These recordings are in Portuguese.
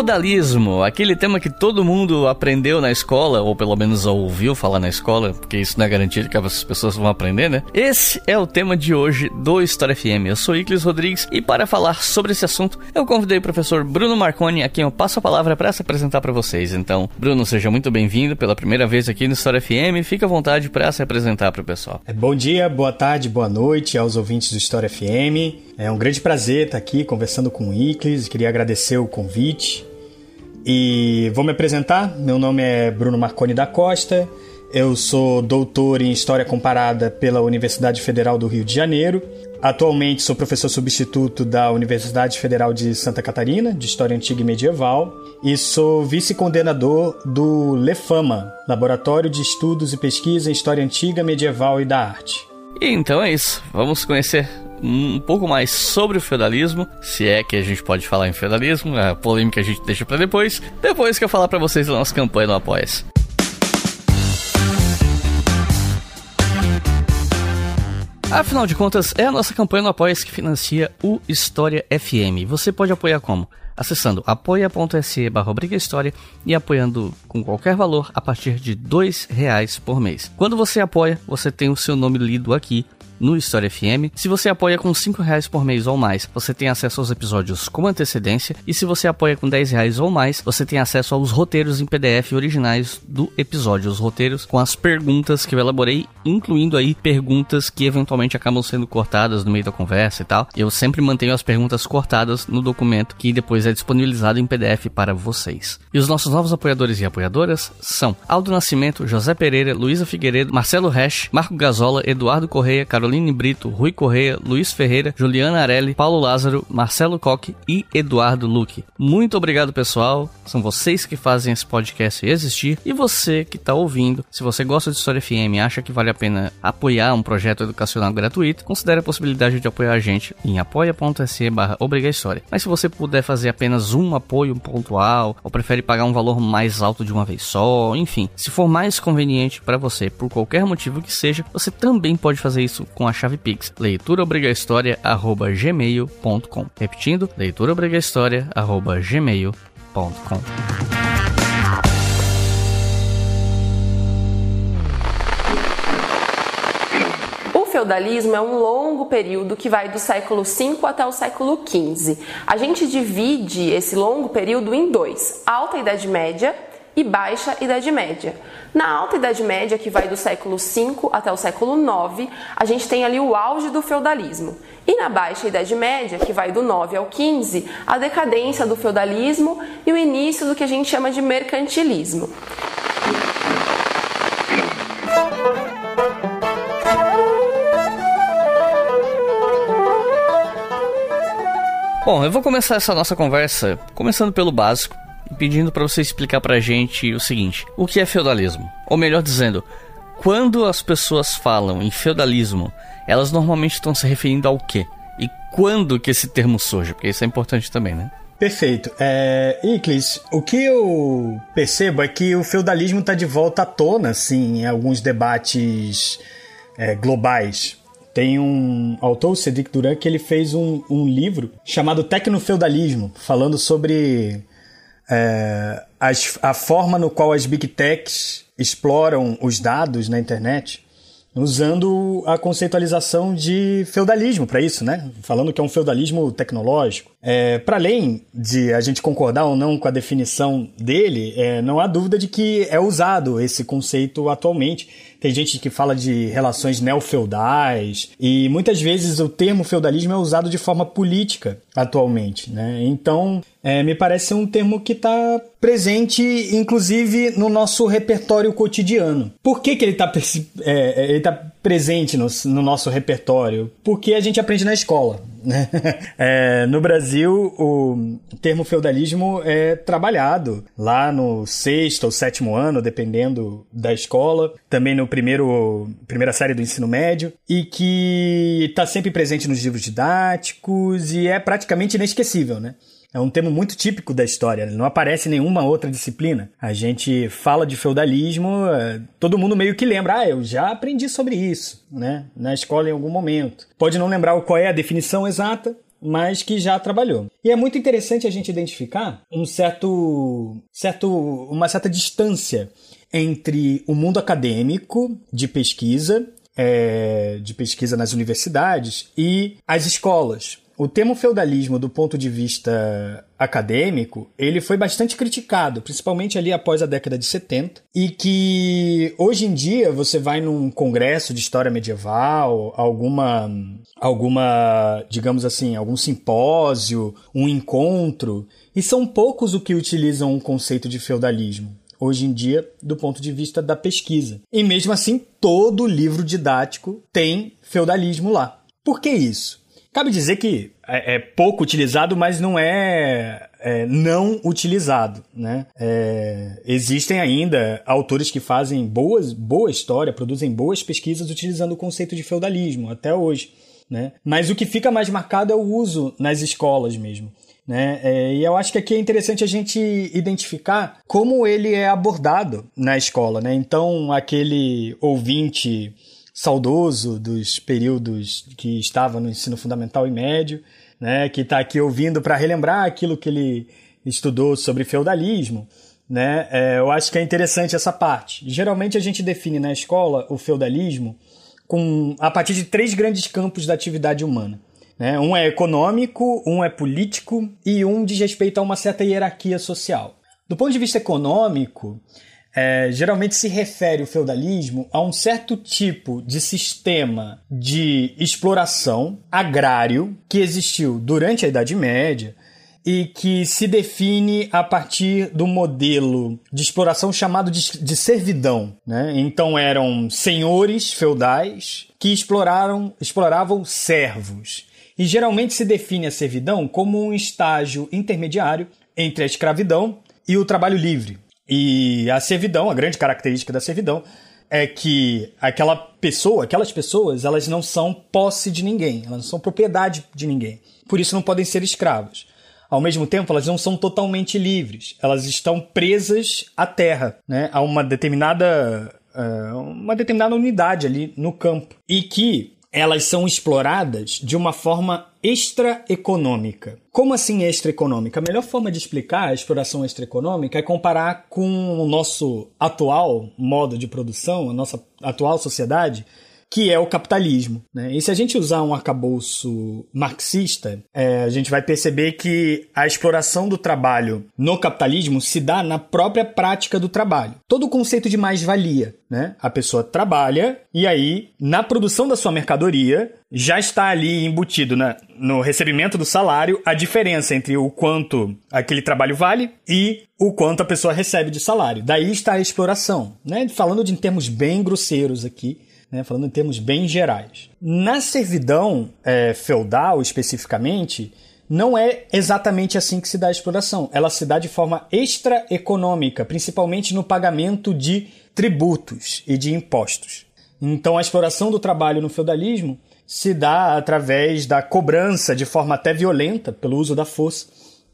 Feudalismo, aquele tema que todo mundo aprendeu na escola, ou pelo menos ouviu falar na escola, porque isso não é garantido que as pessoas vão aprender, né? Esse é o tema de hoje do História FM. Eu sou Iclis Rodrigues e para falar sobre esse assunto, eu convidei o professor Bruno Marconi, a quem eu passo a palavra para se apresentar para vocês. Então, Bruno, seja muito bem-vindo pela primeira vez aqui no História FM. Fique à vontade para se apresentar para o pessoal. É, bom dia, boa tarde, boa noite aos ouvintes do História FM. É um grande prazer estar aqui conversando com o Iclis. Queria agradecer o convite. E vou me apresentar. Meu nome é Bruno Marconi da Costa. Eu sou doutor em História Comparada pela Universidade Federal do Rio de Janeiro. Atualmente sou professor substituto da Universidade Federal de Santa Catarina, de História Antiga e Medieval, e sou vice-coordenador do LEFAMA, Laboratório de Estudos e Pesquisa em História Antiga, Medieval e da Arte. E então é isso. Vamos conhecer um pouco mais sobre o feudalismo, se é que a gente pode falar em feudalismo, a polêmica a gente deixa para depois, depois que eu falar para vocês da nossa campanha no Apoia-se. Afinal de contas, é a nossa campanha no Apoia-se que financia o História FM. Você pode apoiar como? Acessando apoia.se barra História e apoiando com qualquer valor a partir de dois reais por mês. Quando você apoia, você tem o seu nome lido aqui no História FM. Se você apoia com 5 reais por mês ou mais, você tem acesso aos episódios com antecedência. E se você apoia com 10 reais ou mais, você tem acesso aos roteiros em PDF originais do episódio. Os roteiros com as perguntas que eu elaborei, incluindo aí perguntas que eventualmente acabam sendo cortadas no meio da conversa e tal. Eu sempre mantenho as perguntas cortadas no documento que depois é disponibilizado em PDF para vocês. E os nossos novos apoiadores e apoiadoras são Aldo Nascimento, José Pereira, Luísa Figueiredo, Marcelo Resch, Marco Gazola, Eduardo Correia, Carolina Caroline Brito, Rui Correia, Luiz Ferreira, Juliana Arelli, Paulo Lázaro, Marcelo Coque e Eduardo Luque. Muito obrigado, pessoal. São vocês que fazem esse podcast existir. E você que está ouvindo, se você gosta de História FM e acha que vale a pena apoiar um projeto educacional gratuito, considere a possibilidade de apoiar a gente em apoia.se barra Mas se você puder fazer apenas um apoio pontual, ou prefere pagar um valor mais alto de uma vez só, enfim, se for mais conveniente para você, por qualquer motivo que seja, você também pode fazer isso com a chave Pix leituraobrigahistoria@gmail.com. Repetindo, leituraobrigahistoria@gmail.com. O feudalismo é um longo período que vai do século V até o século XV. A gente divide esse longo período em dois: Alta Idade Média e Baixa Idade Média. Na Alta Idade Média, que vai do século V até o século IX, a gente tem ali o auge do feudalismo. E na Baixa Idade Média, que vai do 9 ao 15, a decadência do feudalismo e o início do que a gente chama de mercantilismo. Bom, eu vou começar essa nossa conversa começando pelo básico, pedindo para você explicar pra gente o seguinte: o que é feudalismo? Ou melhor dizendo, quando as pessoas falam em feudalismo, elas normalmente estão se referindo ao quê? E quando que esse termo surge? Porque isso é importante também, né? Perfeito. É, Iclis, o que eu percebo é que o feudalismo está de volta à tona, assim, em alguns debates é, globais. Tem um autor, Cedric Duran, que ele fez um, um livro chamado Tecnofeudalismo, falando sobre é, as, a forma no qual as big techs exploram os dados na internet usando a conceitualização de feudalismo para isso, né? Falando que é um feudalismo tecnológico. É, para além de a gente concordar ou não com a definição dele, é, não há dúvida de que é usado esse conceito atualmente tem gente que fala de relações neofeudais e muitas vezes o termo feudalismo é usado de forma política atualmente, né? Então, é, me parece um termo que está presente, inclusive, no nosso repertório cotidiano. Por que, que ele está é, ele tá presente no, no nosso repertório? Porque a gente aprende na escola. é, no Brasil, o termo feudalismo é trabalhado lá no sexto ou sétimo ano, dependendo da escola, também no primeiro primeira série do ensino médio, e que está sempre presente nos livros didáticos e é praticamente inesquecível, né? É um termo muito típico da história, não aparece em nenhuma outra disciplina. A gente fala de feudalismo, é, todo mundo meio que lembra, ah, eu já aprendi sobre isso, né, na escola em algum momento. Pode não lembrar qual é a definição exata, mas que já trabalhou. E é muito interessante a gente identificar um certo, certo, uma certa distância entre o mundo acadêmico de pesquisa, é, de pesquisa nas universidades, e as escolas. O termo feudalismo, do ponto de vista acadêmico, ele foi bastante criticado, principalmente ali após a década de 70, e que hoje em dia você vai num congresso de história medieval, alguma, alguma, digamos assim, algum simpósio, um encontro, e são poucos o que utilizam o conceito de feudalismo hoje em dia do ponto de vista da pesquisa. E mesmo assim, todo livro didático tem feudalismo lá. Por que isso? Cabe dizer que é, é pouco utilizado, mas não é, é não utilizado. Né? É, existem ainda autores que fazem boas, boa história, produzem boas pesquisas utilizando o conceito de feudalismo até hoje. Né? Mas o que fica mais marcado é o uso nas escolas mesmo. Né? É, e eu acho que aqui é interessante a gente identificar como ele é abordado na escola. Né? Então, aquele ouvinte saudoso dos períodos que estava no ensino fundamental e médio, né, que está aqui ouvindo para relembrar aquilo que ele estudou sobre feudalismo, né, é, eu acho que é interessante essa parte. Geralmente a gente define na escola o feudalismo com, a partir de três grandes campos da atividade humana. Né? Um é econômico, um é político e um diz respeito a uma certa hierarquia social. Do ponto de vista econômico, é, geralmente se refere o feudalismo a um certo tipo de sistema de exploração agrário que existiu durante a Idade Média e que se define a partir do modelo de exploração chamado de, de servidão. Né? Então eram senhores feudais que exploraram, exploravam servos. E geralmente se define a servidão como um estágio intermediário entre a escravidão e o trabalho livre. E a servidão, a grande característica da servidão, é que aquela pessoa, aquelas pessoas, elas não são posse de ninguém, elas não são propriedade de ninguém. Por isso não podem ser escravas. Ao mesmo tempo, elas não são totalmente livres. Elas estão presas à terra, né? a uma determinada, uh, uma determinada unidade ali no campo. E que elas são exploradas de uma forma extraeconômica. Como assim extraeconômica? A melhor forma de explicar a exploração extraeconômica é comparar com o nosso atual modo de produção, a nossa atual sociedade, que é o capitalismo. Né? E se a gente usar um arcabouço marxista, é, a gente vai perceber que a exploração do trabalho no capitalismo se dá na própria prática do trabalho. Todo o conceito de mais-valia. Né? A pessoa trabalha e aí, na produção da sua mercadoria, já está ali embutido na, no recebimento do salário a diferença entre o quanto aquele trabalho vale e o quanto a pessoa recebe de salário. Daí está a exploração. Né? Falando de em termos bem grosseiros aqui, né, falando em termos bem gerais. Na servidão é, feudal, especificamente, não é exatamente assim que se dá a exploração. Ela se dá de forma extraeconômica, principalmente no pagamento de tributos e de impostos. Então, a exploração do trabalho no feudalismo se dá através da cobrança de forma até violenta, pelo uso da força,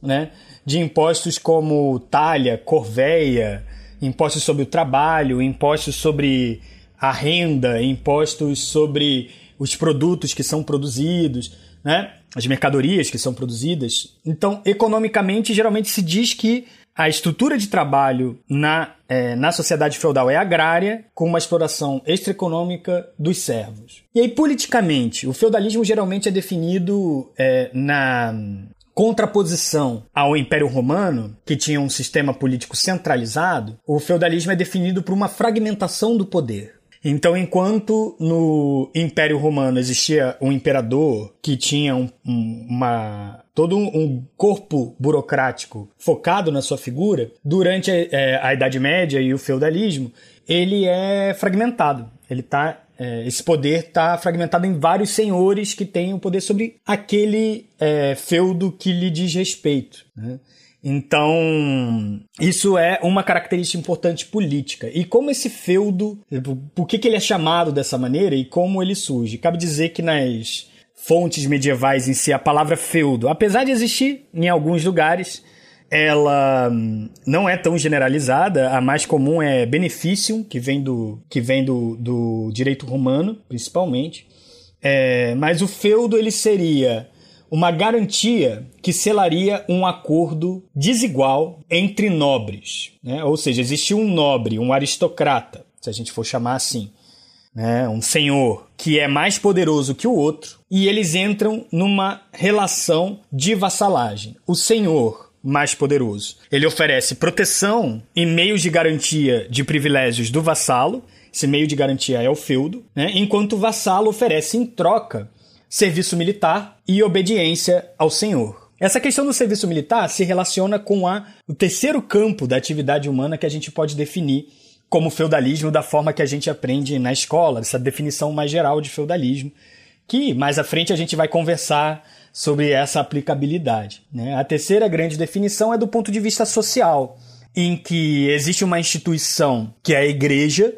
né, de impostos como talha, corveia, impostos sobre o trabalho, impostos sobre a renda, impostos sobre os produtos que são produzidos, né? as mercadorias que são produzidas. Então, economicamente, geralmente se diz que a estrutura de trabalho na, é, na sociedade feudal é agrária, com uma exploração extraeconômica dos servos. E aí, politicamente, o feudalismo geralmente é definido é, na contraposição ao Império Romano, que tinha um sistema político centralizado, o feudalismo é definido por uma fragmentação do poder. Então, enquanto no Império Romano existia um imperador que tinha um, um, uma todo um corpo burocrático focado na sua figura, durante a, é, a Idade Média e o feudalismo, ele é fragmentado. Ele tá, é, esse poder está fragmentado em vários senhores que têm o poder sobre aquele é, feudo que lhe diz respeito. Né? Então, isso é uma característica importante política. E como esse feudo, por que, que ele é chamado dessa maneira e como ele surge? Cabe dizer que nas fontes medievais em si a palavra feudo, apesar de existir em alguns lugares, ela hum, não é tão generalizada. A mais comum é beneficium, que vem do, que vem do, do direito romano, principalmente. É, mas o feudo ele seria uma garantia que selaria um acordo desigual entre nobres. Né? Ou seja, existia um nobre, um aristocrata, se a gente for chamar assim, né? um senhor que é mais poderoso que o outro, e eles entram numa relação de vassalagem. O senhor mais poderoso. Ele oferece proteção e meios de garantia de privilégios do vassalo. Esse meio de garantia é o feudo, né? enquanto o vassalo oferece em troca serviço militar e obediência ao senhor. Essa questão do serviço militar se relaciona com a, o terceiro campo da atividade humana que a gente pode definir como feudalismo da forma que a gente aprende na escola, essa definição mais geral de feudalismo, que mais à frente a gente vai conversar sobre essa aplicabilidade. Né? A terceira grande definição é do ponto de vista social, em que existe uma instituição que é a igreja,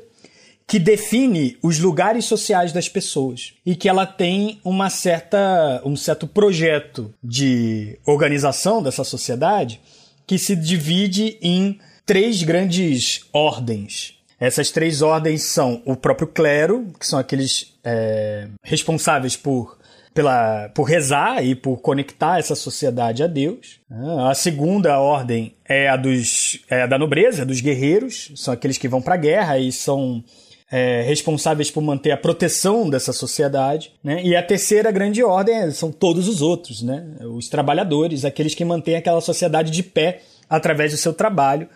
que define os lugares sociais das pessoas e que ela tem uma certa, um certo projeto de organização dessa sociedade que se divide em três grandes ordens. Essas três ordens são o próprio clero, que são aqueles é, responsáveis por, pela, por rezar e por conectar essa sociedade a Deus. A segunda ordem é a, dos, é a da nobreza, dos guerreiros, são aqueles que vão para a guerra e são é, responsáveis por manter a proteção dessa sociedade, né? E a terceira grande ordem são todos os outros, né? Os trabalhadores, aqueles que mantêm aquela sociedade de pé através do seu trabalho,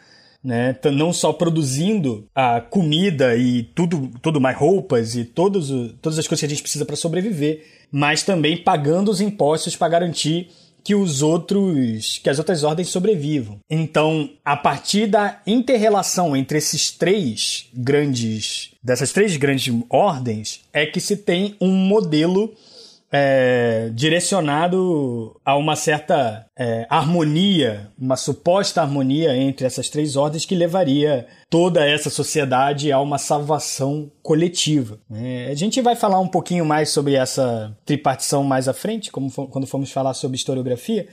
né? Não só produzindo a comida e tudo, tudo mais roupas e todos, todas as coisas que a gente precisa para sobreviver, mas também pagando os impostos para garantir que os outros, que as outras ordens sobrevivam. Então, a partir da interrelação entre esses três grandes, dessas três grandes ordens, é que se tem um modelo é, direcionado a uma certa é, harmonia, uma suposta harmonia entre essas três ordens que levaria toda essa sociedade a uma salvação coletiva. É, a gente vai falar um pouquinho mais sobre essa tripartição mais à frente, como quando formos falar sobre historiografia,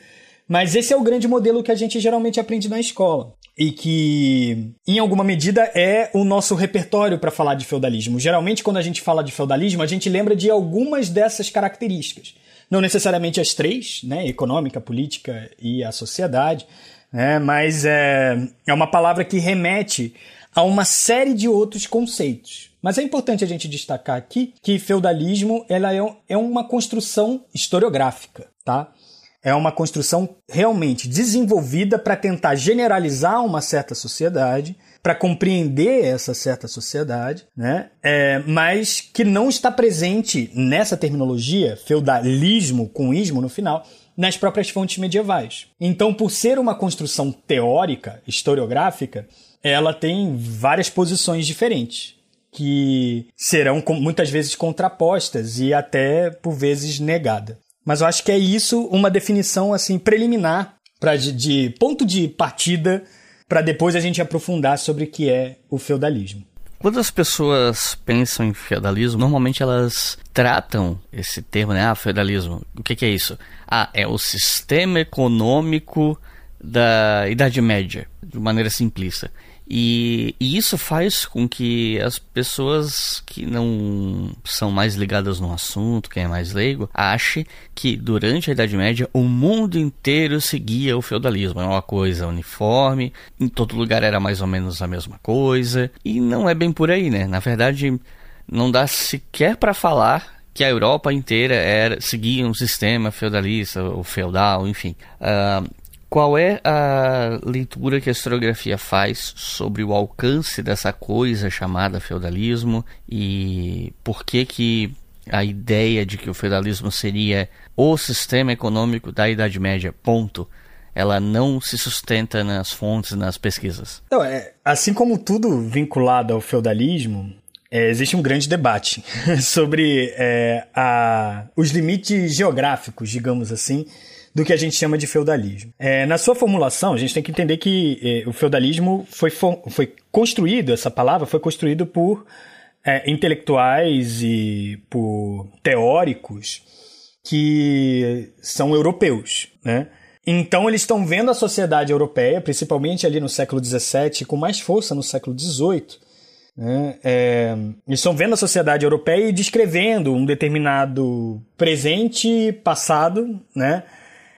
mas esse é o grande modelo que a gente geralmente aprende na escola e que, em alguma medida, é o nosso repertório para falar de feudalismo. Geralmente, quando a gente fala de feudalismo, a gente lembra de algumas dessas características. Não necessariamente as três, né? Econômica, política e a sociedade, né? mas é, é uma palavra que remete a uma série de outros conceitos. Mas é importante a gente destacar aqui que feudalismo ela é, é uma construção historiográfica, tá? É uma construção realmente desenvolvida para tentar generalizar uma certa sociedade, para compreender essa certa sociedade, né? É, mas que não está presente nessa terminologia, feudalismo com ismo no final, nas próprias fontes medievais. Então, por ser uma construção teórica, historiográfica, ela tem várias posições diferentes que serão muitas vezes contrapostas e até por vezes negada. Mas eu acho que é isso uma definição assim preliminar para de, de ponto de partida para depois a gente aprofundar sobre o que é o feudalismo. Quando as pessoas pensam em feudalismo, normalmente elas tratam esse termo, né? Ah, feudalismo. O que, que é isso? Ah, é o sistema econômico da Idade Média, de maneira simplista. E, e, isso faz com que as pessoas que não são mais ligadas no assunto, quem é mais leigo, ache que durante a Idade Média o mundo inteiro seguia o feudalismo. É uma coisa uniforme, em todo lugar era mais ou menos a mesma coisa. E não é bem por aí, né? Na verdade, não dá sequer para falar que a Europa inteira era seguia um sistema feudalista ou feudal, enfim. Uh, qual é a leitura que a historiografia faz sobre o alcance dessa coisa chamada feudalismo e por que que a ideia de que o feudalismo seria o sistema econômico da Idade Média, ponto, ela não se sustenta nas fontes, nas pesquisas? Então, é, assim como tudo vinculado ao feudalismo, é, existe um grande debate sobre é, a, os limites geográficos, digamos assim, do que a gente chama de feudalismo. É, na sua formulação, a gente tem que entender que é, o feudalismo foi, foi construído, essa palavra foi construído por é, intelectuais e por teóricos que são europeus, né? Então eles estão vendo a sociedade europeia, principalmente ali no século XVII, com mais força no século XVIII, né? É, eles estão vendo a sociedade europeia e descrevendo um determinado presente passado, né?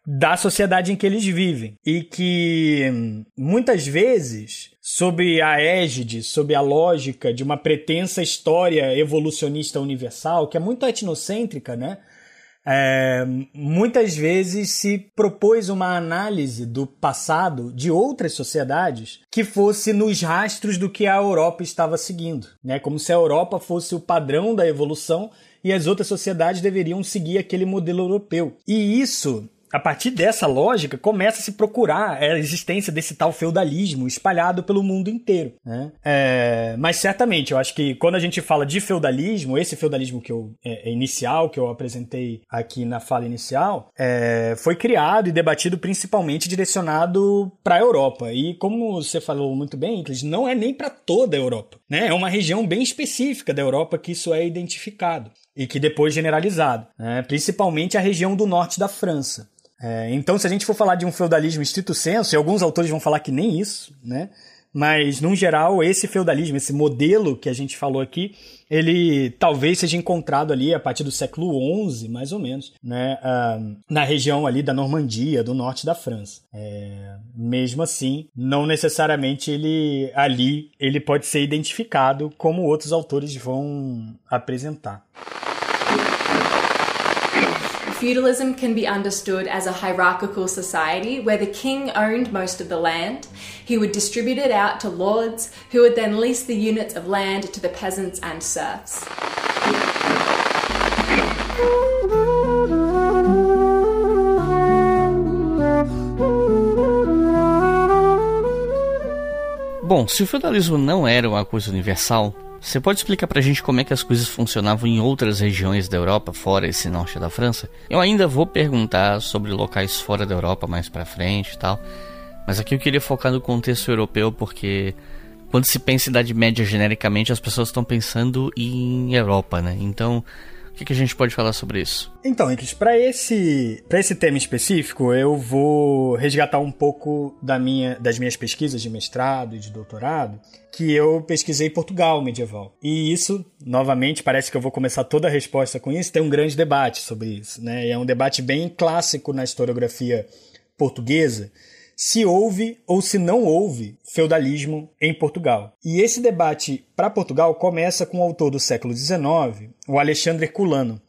Da sociedade em que eles vivem. E que muitas vezes, sob a égide, sob a lógica de uma pretensa história evolucionista universal, que é muito etnocêntrica, né? É, muitas vezes se propôs uma análise do passado de outras sociedades que fosse nos rastros do que a Europa estava seguindo, né? Como se a Europa fosse o padrão da evolução e as outras sociedades deveriam seguir aquele modelo europeu. E isso a partir dessa lógica, começa a se procurar a existência desse tal feudalismo espalhado pelo mundo inteiro. Né? É, mas certamente, eu acho que quando a gente fala de feudalismo, esse feudalismo que eu é, é inicial, que eu apresentei aqui na fala inicial, é, foi criado e debatido principalmente direcionado para a Europa. E como você falou muito bem, Inclis, não é nem para toda a Europa. Né? É uma região bem específica da Europa que isso é identificado e que depois generalizado, né? principalmente a região do norte da França. É, então, se a gente for falar de um feudalismo estrito senso, e alguns autores vão falar que nem isso, né? Mas, no geral, esse feudalismo, esse modelo que a gente falou aqui, ele talvez seja encontrado ali a partir do século XI, mais ou menos, né? Uh, na região ali da Normandia, do norte da França. É, mesmo assim, não necessariamente ele ali ele pode ser identificado como outros autores vão apresentar. Feudalism can be understood as a hierarchical society where the king owned most of the land. He would distribute it out to lords, who would then lease the units of land to the peasants and serfs. Bom, se o feudalismo não era uma coisa universal, Você pode explicar pra gente como é que as coisas funcionavam em outras regiões da Europa, fora esse norte da França? Eu ainda vou perguntar sobre locais fora da Europa mais pra frente e tal. Mas aqui eu queria focar no contexto europeu porque quando se pensa em Idade Média genericamente, as pessoas estão pensando em Europa, né? Então, que, que a gente pode falar sobre isso? Então, Henrique, para esse, esse tema específico, eu vou resgatar um pouco da minha, das minhas pesquisas de mestrado e de doutorado, que eu pesquisei Portugal medieval. E isso, novamente, parece que eu vou começar toda a resposta com isso, tem um grande debate sobre isso. Né? E é um debate bem clássico na historiografia portuguesa, se houve ou se não houve feudalismo em Portugal. E esse debate para Portugal começa com o autor do século XIX, o Alexandre Herculano,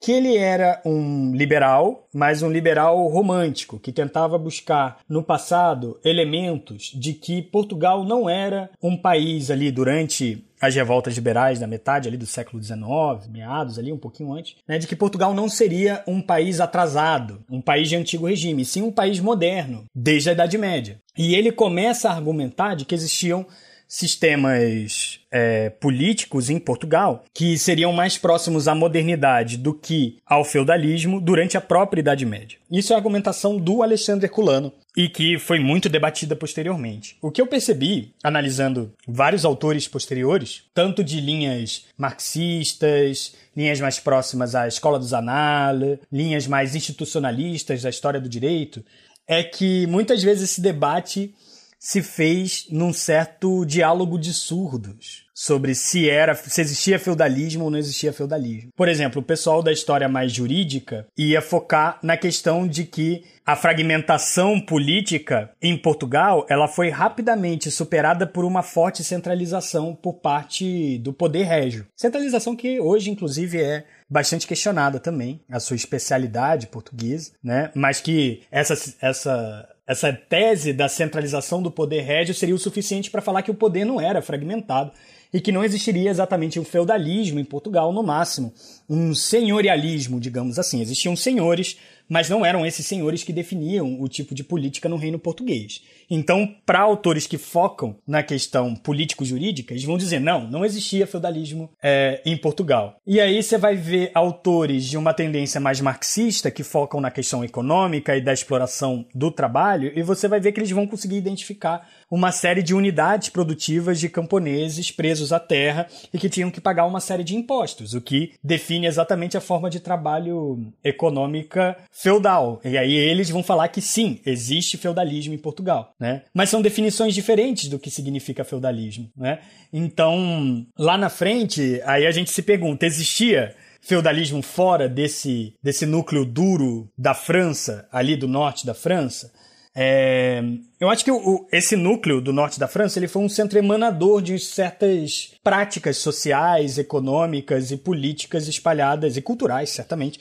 que ele era um liberal, mas um liberal romântico, que tentava buscar no passado elementos de que Portugal não era um país ali durante as revoltas liberais da metade ali do século XIX, meados ali, um pouquinho antes, né, de que Portugal não seria um país atrasado, um país de antigo regime, sim um país moderno, desde a Idade Média. E ele começa a argumentar de que existiam sistemas é, políticos em Portugal que seriam mais próximos à modernidade do que ao feudalismo durante a própria Idade Média. Isso é a argumentação do Alexandre Herculano e que foi muito debatida posteriormente. O que eu percebi, analisando vários autores posteriores, tanto de linhas marxistas, linhas mais próximas à escola dos Anal, linhas mais institucionalistas da história do direito, é que muitas vezes esse debate se fez num certo diálogo de surdos sobre se era se existia feudalismo ou não existia feudalismo. Por exemplo, o pessoal da história mais jurídica ia focar na questão de que a fragmentação política em Portugal, ela foi rapidamente superada por uma forte centralização por parte do poder régio. Centralização que hoje inclusive é bastante questionada também, a sua especialidade portuguesa, né? Mas que essa essa essa tese da centralização do poder régio seria o suficiente para falar que o poder não era fragmentado e que não existiria exatamente um feudalismo em Portugal, no máximo, um senhorialismo, digamos assim. Existiam senhores mas não eram esses senhores que definiam o tipo de política no reino português. Então, para autores que focam na questão político-jurídica, eles vão dizer: não, não existia feudalismo é, em Portugal. E aí você vai ver autores de uma tendência mais marxista que focam na questão econômica e da exploração do trabalho, e você vai ver que eles vão conseguir identificar uma série de unidades produtivas de camponeses presos à terra e que tinham que pagar uma série de impostos, o que define exatamente a forma de trabalho econômica feudal. E aí eles vão falar que sim, existe feudalismo em Portugal, né? Mas são definições diferentes do que significa feudalismo, né? Então, lá na frente, aí a gente se pergunta, existia feudalismo fora desse, desse núcleo duro da França, ali do norte da França? É, eu acho que o, esse núcleo do norte da França ele foi um centro emanador de certas práticas sociais, econômicas e políticas espalhadas, e culturais, certamente,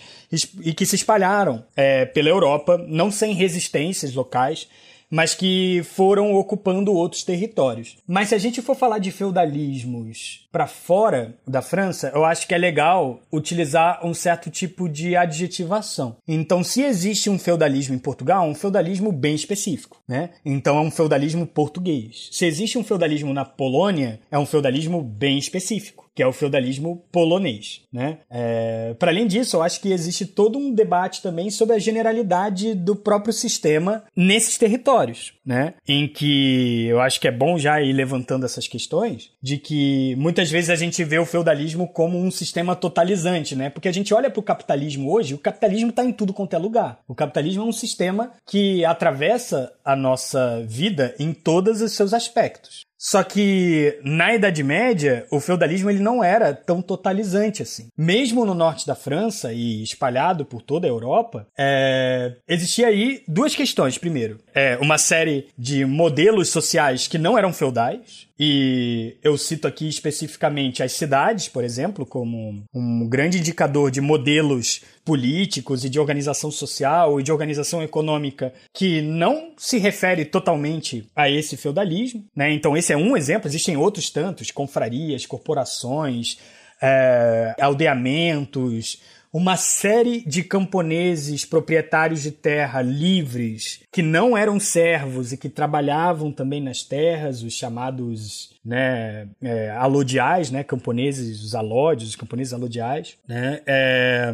e que se espalharam é, pela Europa, não sem resistências locais, mas que foram ocupando outros territórios. Mas se a gente for falar de feudalismos para fora da França, eu acho que é legal utilizar um certo tipo de adjetivação. Então, se existe um feudalismo em Portugal, é um feudalismo bem específico, né? Então é um feudalismo português. Se existe um feudalismo na Polônia, é um feudalismo bem específico que é o feudalismo polonês. Né? É, Para além disso, eu acho que existe todo um debate também sobre a generalidade do próprio sistema nesses territórios, né? em que eu acho que é bom já ir levantando essas questões, de que muitas vezes a gente vê o feudalismo como um sistema totalizante, né? porque a gente olha para o capitalismo hoje, o capitalismo está em tudo quanto é lugar. O capitalismo é um sistema que atravessa a nossa vida em todos os seus aspectos. Só que na Idade Média, o feudalismo ele não era tão totalizante assim. Mesmo no norte da França e espalhado por toda a Europa, é... existia aí duas questões. Primeiro, é uma série de modelos sociais que não eram feudais, e eu cito aqui especificamente as cidades, por exemplo, como um grande indicador de modelos políticos e de organização social e de organização econômica que não se refere totalmente a esse feudalismo. Né? Então, esse é um exemplo, existem outros tantos: confrarias, corporações, é, aldeamentos uma série de camponeses proprietários de terra livres que não eram servos e que trabalhavam também nas terras, os chamados né, é, alodiais, né, camponeses, os alódios, os camponeses alodiais, né, é,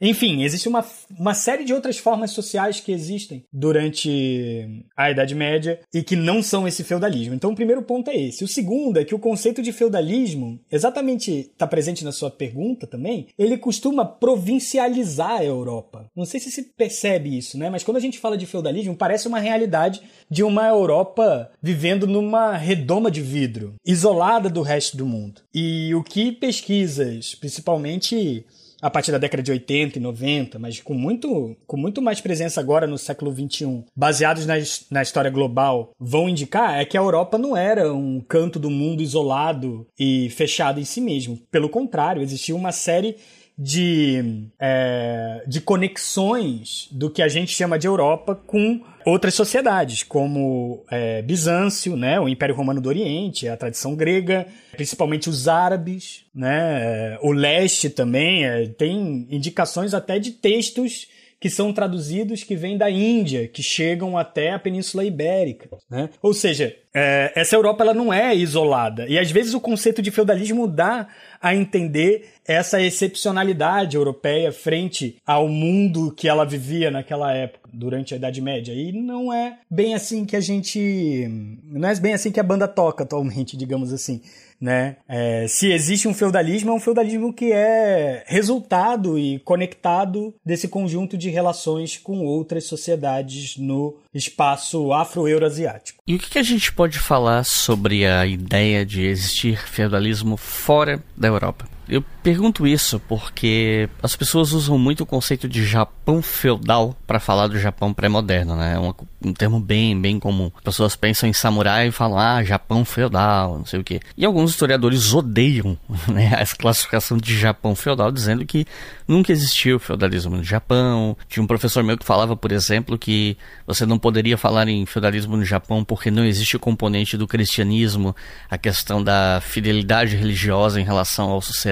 enfim, existe uma, uma série de outras formas sociais que existem durante a Idade Média e que não são esse feudalismo. Então, o primeiro ponto é esse. O segundo é que o conceito de feudalismo, exatamente está presente na sua pergunta também, ele costuma provincializar a Europa. Não sei se se percebe isso, né? Mas quando a gente fala de feudalismo, parece uma realidade de uma Europa vivendo numa redoma de vidro, isolada do resto do mundo. E o que pesquisas, principalmente a partir da década de 80 e 90, mas com muito, com muito mais presença agora no século 21, baseados na, na história global, vão indicar é que a Europa não era um canto do mundo isolado e fechado em si mesmo. Pelo contrário, existia uma série de, é, de conexões do que a gente chama de Europa com outras sociedades, como é, Bizâncio, né, o Império Romano do Oriente, a tradição grega, principalmente os árabes, né, o leste também, é, tem indicações até de textos que são traduzidos que vêm da Índia, que chegam até a Península Ibérica. Né? Ou seja, é, essa Europa ela não é isolada. E às vezes o conceito de feudalismo dá a entender essa excepcionalidade europeia frente ao mundo que ela vivia naquela época, durante a Idade Média. E não é bem assim que a gente. Não é bem assim que a banda toca atualmente, digamos assim né? É, se existe um feudalismo, é um feudalismo que é resultado e conectado desse conjunto de relações com outras sociedades no espaço afro-euroasiático. E o que a gente pode falar sobre a ideia de existir feudalismo fora da Europa? Eu pergunto isso porque as pessoas usam muito o conceito de Japão feudal para falar do Japão pré-moderno, né? É um, um, termo bem, bem comum. As pessoas pensam em samurai e falam, ah, Japão feudal, não sei o quê. E alguns historiadores odeiam né, essa classificação de Japão feudal, dizendo que nunca existiu feudalismo no Japão. Tinha um professor meu que falava, por exemplo, que você não poderia falar em feudalismo no Japão porque não existe o componente do cristianismo, a questão da fidelidade religiosa em relação ao sucessor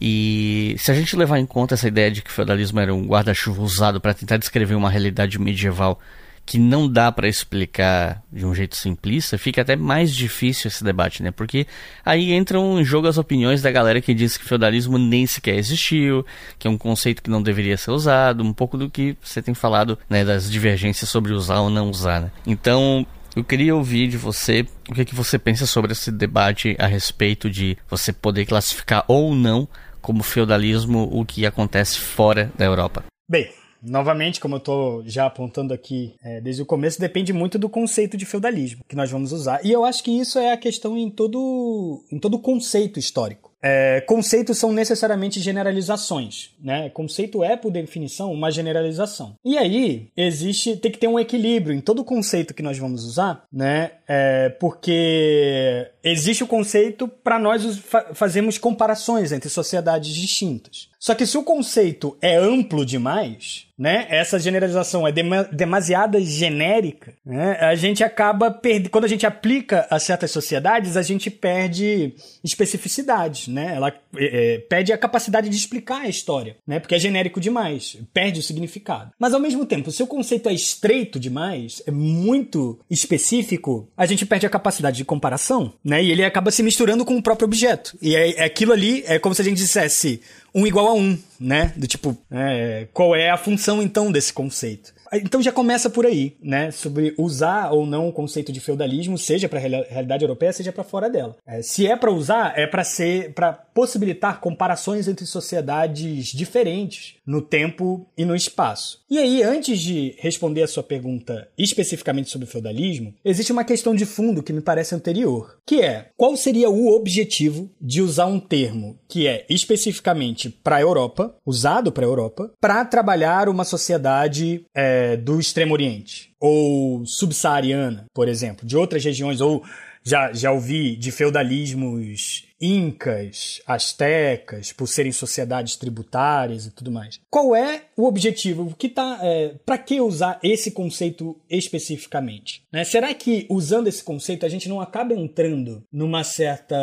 E se a gente levar em conta essa ideia de que o feudalismo era um guarda-chuva usado para tentar descrever uma realidade medieval que não dá para explicar de um jeito simplista, fica até mais difícil esse debate, né? Porque aí entram em jogo as opiniões da galera que diz que feudalismo nem sequer existiu, que é um conceito que não deveria ser usado, um pouco do que você tem falado, né, das divergências sobre usar ou não usar, né? Então, eu queria ouvir de você o que, que você pensa sobre esse debate a respeito de você poder classificar ou não como feudalismo o que acontece fora da Europa. Bem, Novamente, como eu estou já apontando aqui é, desde o começo, depende muito do conceito de feudalismo que nós vamos usar. E eu acho que isso é a questão em todo, em todo conceito histórico. É, conceitos são necessariamente generalizações, né? Conceito é, por definição, uma generalização. E aí existe, tem que ter um equilíbrio em todo conceito que nós vamos usar, né? É, porque existe o conceito para nós fa fazermos comparações entre sociedades distintas. Só que se o conceito é amplo demais, né? Essa generalização é dem demasiada genérica, né? A gente acaba perdendo. Quando a gente aplica a certas sociedades, a gente perde especificidade, né? Ela é, é, perde a capacidade de explicar a história, né? Porque é genérico demais, perde o significado. Mas ao mesmo tempo, se o conceito é estreito demais, é muito específico, a gente perde a capacidade de comparação, né? E ele acaba se misturando com o próprio objeto. E é, é aquilo ali é como se a gente dissesse um igual a um, né? Do tipo, é, qual é a função então desse conceito? Então já começa por aí, né? Sobre usar ou não o conceito de feudalismo, seja para a realidade europeia, seja para fora dela. É, se é para usar, é para ser, para possibilitar comparações entre sociedades diferentes no tempo e no espaço. E aí, antes de responder a sua pergunta especificamente sobre o feudalismo, existe uma questão de fundo que me parece anterior, que é qual seria o objetivo de usar um termo que é especificamente para a Europa, usado para a Europa, para trabalhar uma sociedade é, do Extremo Oriente, ou subsaariana, por exemplo, de outras regiões, ou já, já ouvi de feudalismos incas, astecas, por serem sociedades tributárias e tudo mais. Qual é o objetivo? O que tá, é, para que usar esse conceito especificamente? Né? Será que usando esse conceito a gente não acaba entrando numa certa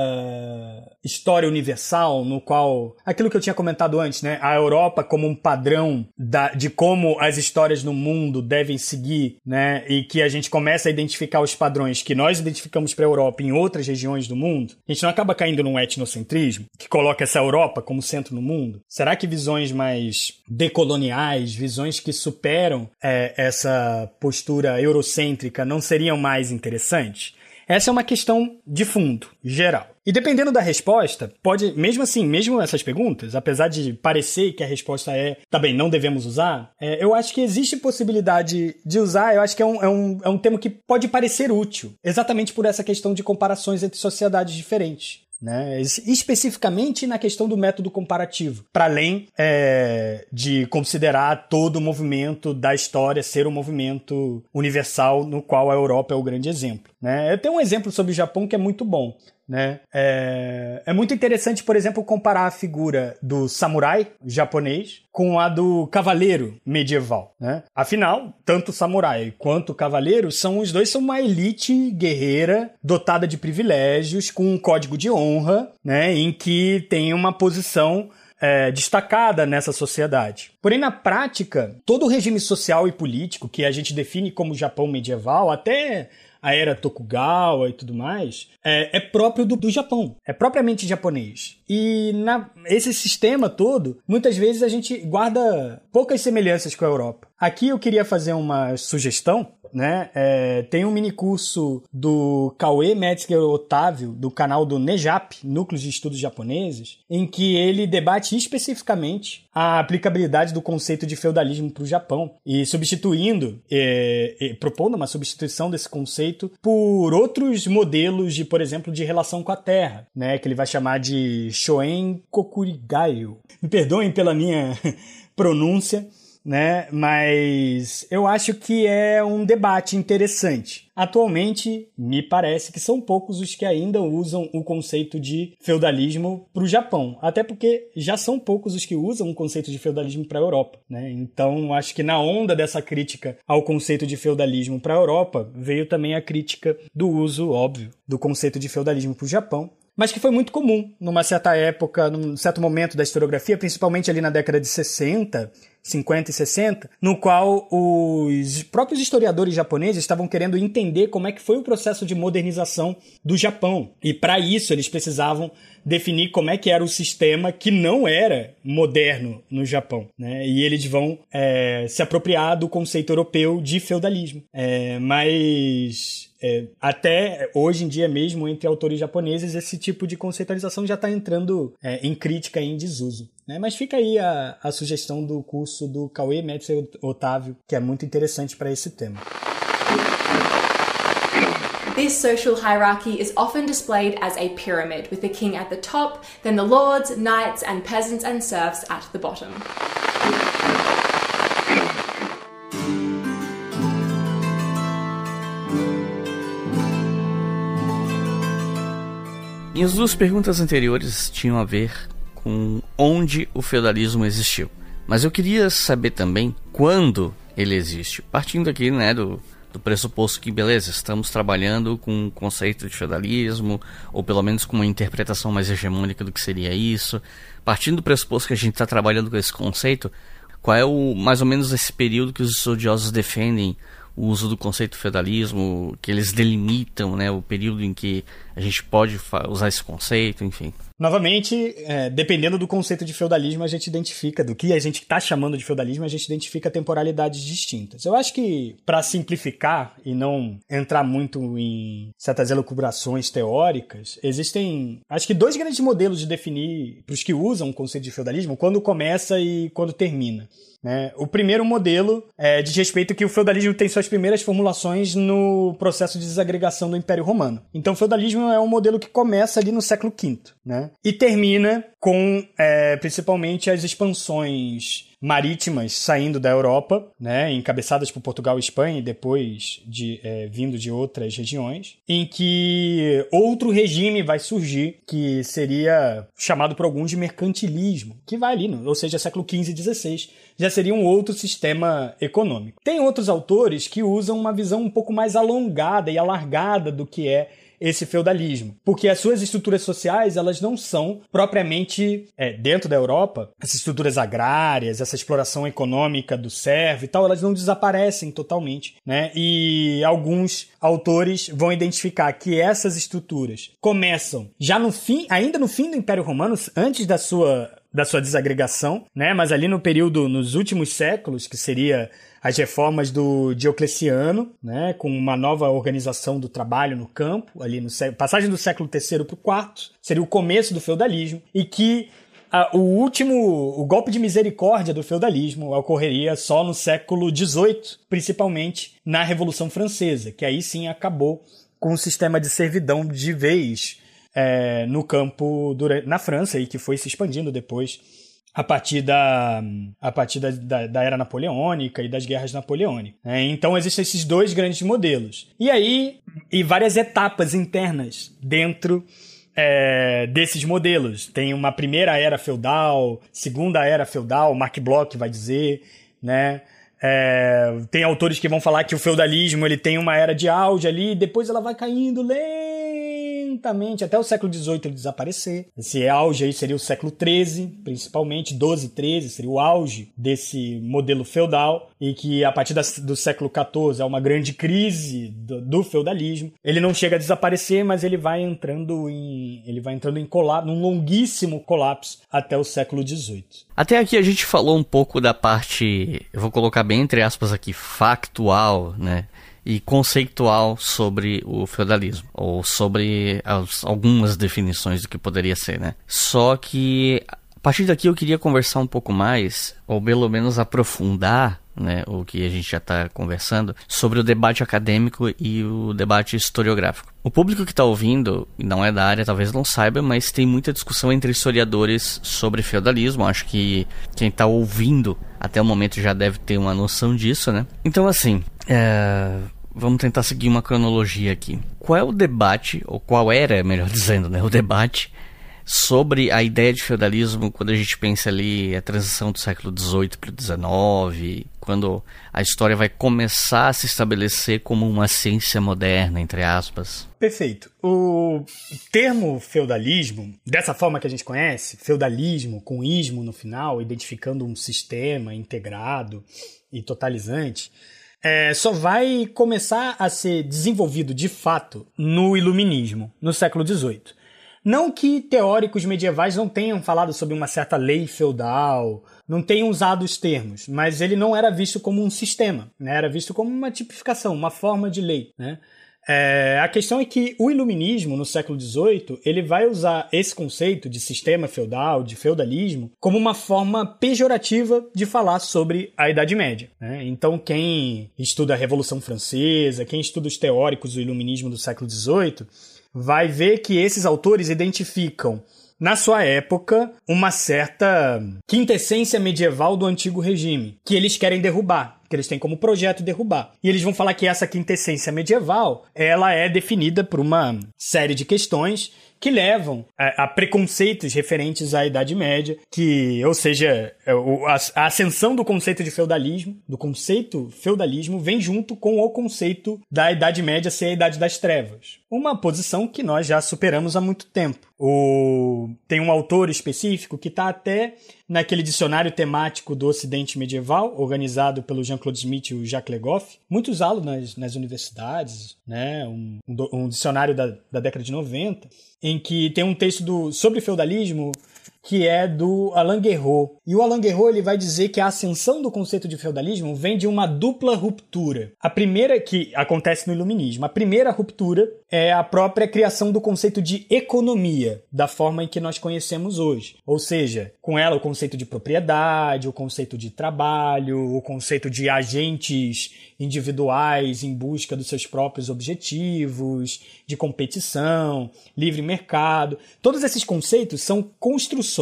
história universal no qual aquilo que eu tinha comentado antes, né? A Europa como um padrão da, de como as histórias no mundo devem seguir, né? E que a gente começa a identificar os padrões que nós identificamos para a Europa em outras regiões do mundo. A gente não acaba caindo num etnocentrismo que coloca essa Europa como centro no mundo? Será que visões mais decoloniais, visões que superam é, essa postura eurocêntrica não seriam mais interessantes? Essa é uma questão de fundo, geral. E dependendo da resposta, pode, mesmo assim, mesmo essas perguntas, apesar de parecer que a resposta é, tá bem, não devemos usar, é, eu acho que existe possibilidade de usar, eu acho que é um, é, um, é um termo que pode parecer útil, exatamente por essa questão de comparações entre sociedades diferentes né? especificamente na questão do método comparativo, para além é, de considerar todo o movimento da história ser um movimento universal no qual a Europa é o grande exemplo. Né? Eu tenho um exemplo sobre o Japão que é muito bom. Né? É, é muito interessante, por exemplo, comparar a figura do samurai japonês com a do cavaleiro medieval. Né? Afinal, tanto o samurai quanto o cavaleiro são os dois são uma elite guerreira dotada de privilégios, com um código de honra, né? em que tem uma posição é, destacada nessa sociedade. Porém, na prática, todo o regime social e político que a gente define como Japão medieval, até a era Tokugawa e tudo mais, é, é próprio do, do, Japão, é propriamente japonês. E na, esse sistema todo, muitas vezes a gente guarda poucas semelhanças com a Europa. Aqui eu queria fazer uma sugestão né? É, tem um mini curso do Cauê Metzger Otávio, do canal do NEJAP, Núcleos de Estudos Japoneses, em que ele debate especificamente a aplicabilidade do conceito de feudalismo para o Japão e substituindo, é, é, propondo uma substituição desse conceito por outros modelos de, por exemplo, de relação com a Terra, né? Que ele vai chamar de Shoen Kokurigayo. Me perdoem pela minha pronúncia né? Mas eu acho que é um debate interessante. Atualmente, me parece que são poucos os que ainda usam o conceito de feudalismo para o Japão, até porque já são poucos os que usam o conceito de feudalismo para a Europa, né? Então, acho que na onda dessa crítica ao conceito de feudalismo para a Europa, veio também a crítica do uso, óbvio, do conceito de feudalismo para o Japão, mas que foi muito comum numa certa época, num certo momento da historiografia, principalmente ali na década de 60, 50 e 60, no qual os próprios historiadores japoneses estavam querendo entender como é que foi o processo de modernização do Japão. E para isso eles precisavam definir como é que era o sistema que não era moderno no Japão. Né? E eles vão é, se apropriar do conceito europeu de feudalismo. É, mas é, até hoje em dia mesmo, entre autores japoneses, esse tipo de conceitualização já está entrando é, em crítica e em desuso. Né? Mas fica aí a, a sugestão do curso do Cauê Médici Otávio, que é muito interessante para esse tema. This social hierarchy is often displayed as a pyramid, with the king at the top, then the lords, knights, and peasants and serfs at the bottom. Minhas duas perguntas anteriores tinham a ver com onde o feudalismo existiu. Mas eu queria saber também quando ele existe. Partindo aqui, né, do, do pressuposto que, beleza, estamos trabalhando com um conceito de feudalismo, ou pelo menos com uma interpretação mais hegemônica do que seria isso. Partindo do pressuposto que a gente está trabalhando com esse conceito, qual é o mais ou menos esse período que os estudiosos defendem o uso do conceito feudalismo, que eles delimitam né, o período em que a gente pode usar esse conceito, enfim. Novamente, é, dependendo do conceito de feudalismo, a gente identifica, do que a gente está chamando de feudalismo, a gente identifica temporalidades distintas. Eu acho que, para simplificar e não entrar muito em certas elucubrações teóricas, existem, acho que, dois grandes modelos de definir, para os que usam o conceito de feudalismo, quando começa e quando termina. Né? O primeiro modelo é, diz respeito que o feudalismo tem suas primeiras formulações no processo de desagregação do Império Romano. Então, o feudalismo é um modelo que começa ali no século V né? e termina com é, principalmente as expansões marítimas saindo da Europa, né, encabeçadas por Portugal e Espanha, e depois de, é, vindo de outras regiões, em que outro regime vai surgir, que seria chamado por alguns de mercantilismo, que vai ali, ou seja, século XV e XVI, já seria um outro sistema econômico. Tem outros autores que usam uma visão um pouco mais alongada e alargada do que é esse feudalismo, porque as suas estruturas sociais elas não são propriamente é, dentro da Europa, essas estruturas agrárias, essa exploração econômica do servo e tal, elas não desaparecem totalmente, né? E alguns autores vão identificar que essas estruturas começam já no fim, ainda no fim do Império Romano, antes da sua da sua desagregação, né? Mas ali no período nos últimos séculos, que seria as reformas do Diocleciano, né, com uma nova organização do trabalho no campo, ali no passagem do século III para o IV, seria o começo do feudalismo, e que o último, o golpe de misericórdia do feudalismo ocorreria só no século XVIII, principalmente na Revolução Francesa, que aí sim acabou com o sistema de servidão de vez é, no campo durante, na França e que foi se expandindo depois a partir da, a partir da, da, da era napoleônica e das guerras napoleônicas. É, então existem esses dois grandes modelos. E aí, e várias etapas internas dentro é, desses modelos. Tem uma primeira era feudal, segunda era feudal, Mark Bloch vai dizer, né? É, tem autores que vão falar que o feudalismo ele tem uma era de auge ali, depois ela vai caindo lentamente até o século XVIII ele desaparecer. Esse auge aí seria o século XIII, principalmente 12, 13 seria o auge desse modelo feudal e que a partir do século XIV é uma grande crise do, do, feudalismo. Ele não chega a desaparecer, mas ele vai entrando em ele vai entrando em colapso, num longuíssimo colapso até o século XVIII. Até aqui a gente falou um pouco da parte, eu vou colocar bem entre aspas aqui, factual, né? E conceitual sobre o feudalismo, ou sobre as, algumas definições do que poderia ser, né? Só que a partir daqui eu queria conversar um pouco mais, ou pelo menos aprofundar né, o que a gente já está conversando, sobre o debate acadêmico e o debate historiográfico. O público que está ouvindo, não é da área, talvez não saiba, mas tem muita discussão entre historiadores sobre feudalismo. Acho que quem está ouvindo até o momento já deve ter uma noção disso, né? Então, assim, é... vamos tentar seguir uma cronologia aqui. Qual é o debate, ou qual era, melhor dizendo, né, o debate sobre a ideia de feudalismo quando a gente pensa ali a transição do século XVIII para o XIX, quando a história vai começar a se estabelecer como uma ciência moderna, entre aspas. Perfeito. O termo feudalismo, dessa forma que a gente conhece, feudalismo com ismo no final, identificando um sistema integrado e totalizante, é, só vai começar a ser desenvolvido de fato no Iluminismo, no século XVIII. Não que teóricos medievais não tenham falado sobre uma certa lei feudal, não tenham usado os termos, mas ele não era visto como um sistema, né? era visto como uma tipificação, uma forma de lei. Né? É, a questão é que o iluminismo, no século XVIII, ele vai usar esse conceito de sistema feudal, de feudalismo, como uma forma pejorativa de falar sobre a Idade Média. Né? Então, quem estuda a Revolução Francesa, quem estuda os teóricos do iluminismo do século XVIII, vai ver que esses autores identificam na sua época, uma certa quintessência medieval do antigo regime, que eles querem derrubar, que eles têm como projeto derrubar. E eles vão falar que essa quintessência medieval, ela é definida por uma série de questões que levam a, a, preconceitos referentes à Idade Média, que, ou seja, é a, ascensão do conceito de feudalismo, do conceito feudalismo, vem junto com o conceito da Idade Média ser a Idade das Trevas. Uma posição que nós já superamos há muito tempo. Tem um autor específico que está até naquele dicionário temático do Ocidente Medieval, organizado pelo Jean-Claude Smith e o Jacques Legoff. Muito usado nas, nas universidades, né? um, um, um dicionário da, da década de 90, em que tem um texto do, sobre feudalismo que é do Alain Guerreau. E o Alain Guerreau ele vai dizer que a ascensão do conceito de feudalismo vem de uma dupla ruptura. A primeira que acontece no iluminismo, a primeira ruptura é a própria criação do conceito de economia, da forma em que nós conhecemos hoje. Ou seja, com ela o conceito de propriedade, o conceito de trabalho, o conceito de agentes individuais em busca dos seus próprios objetivos, de competição, livre mercado. Todos esses conceitos são construções,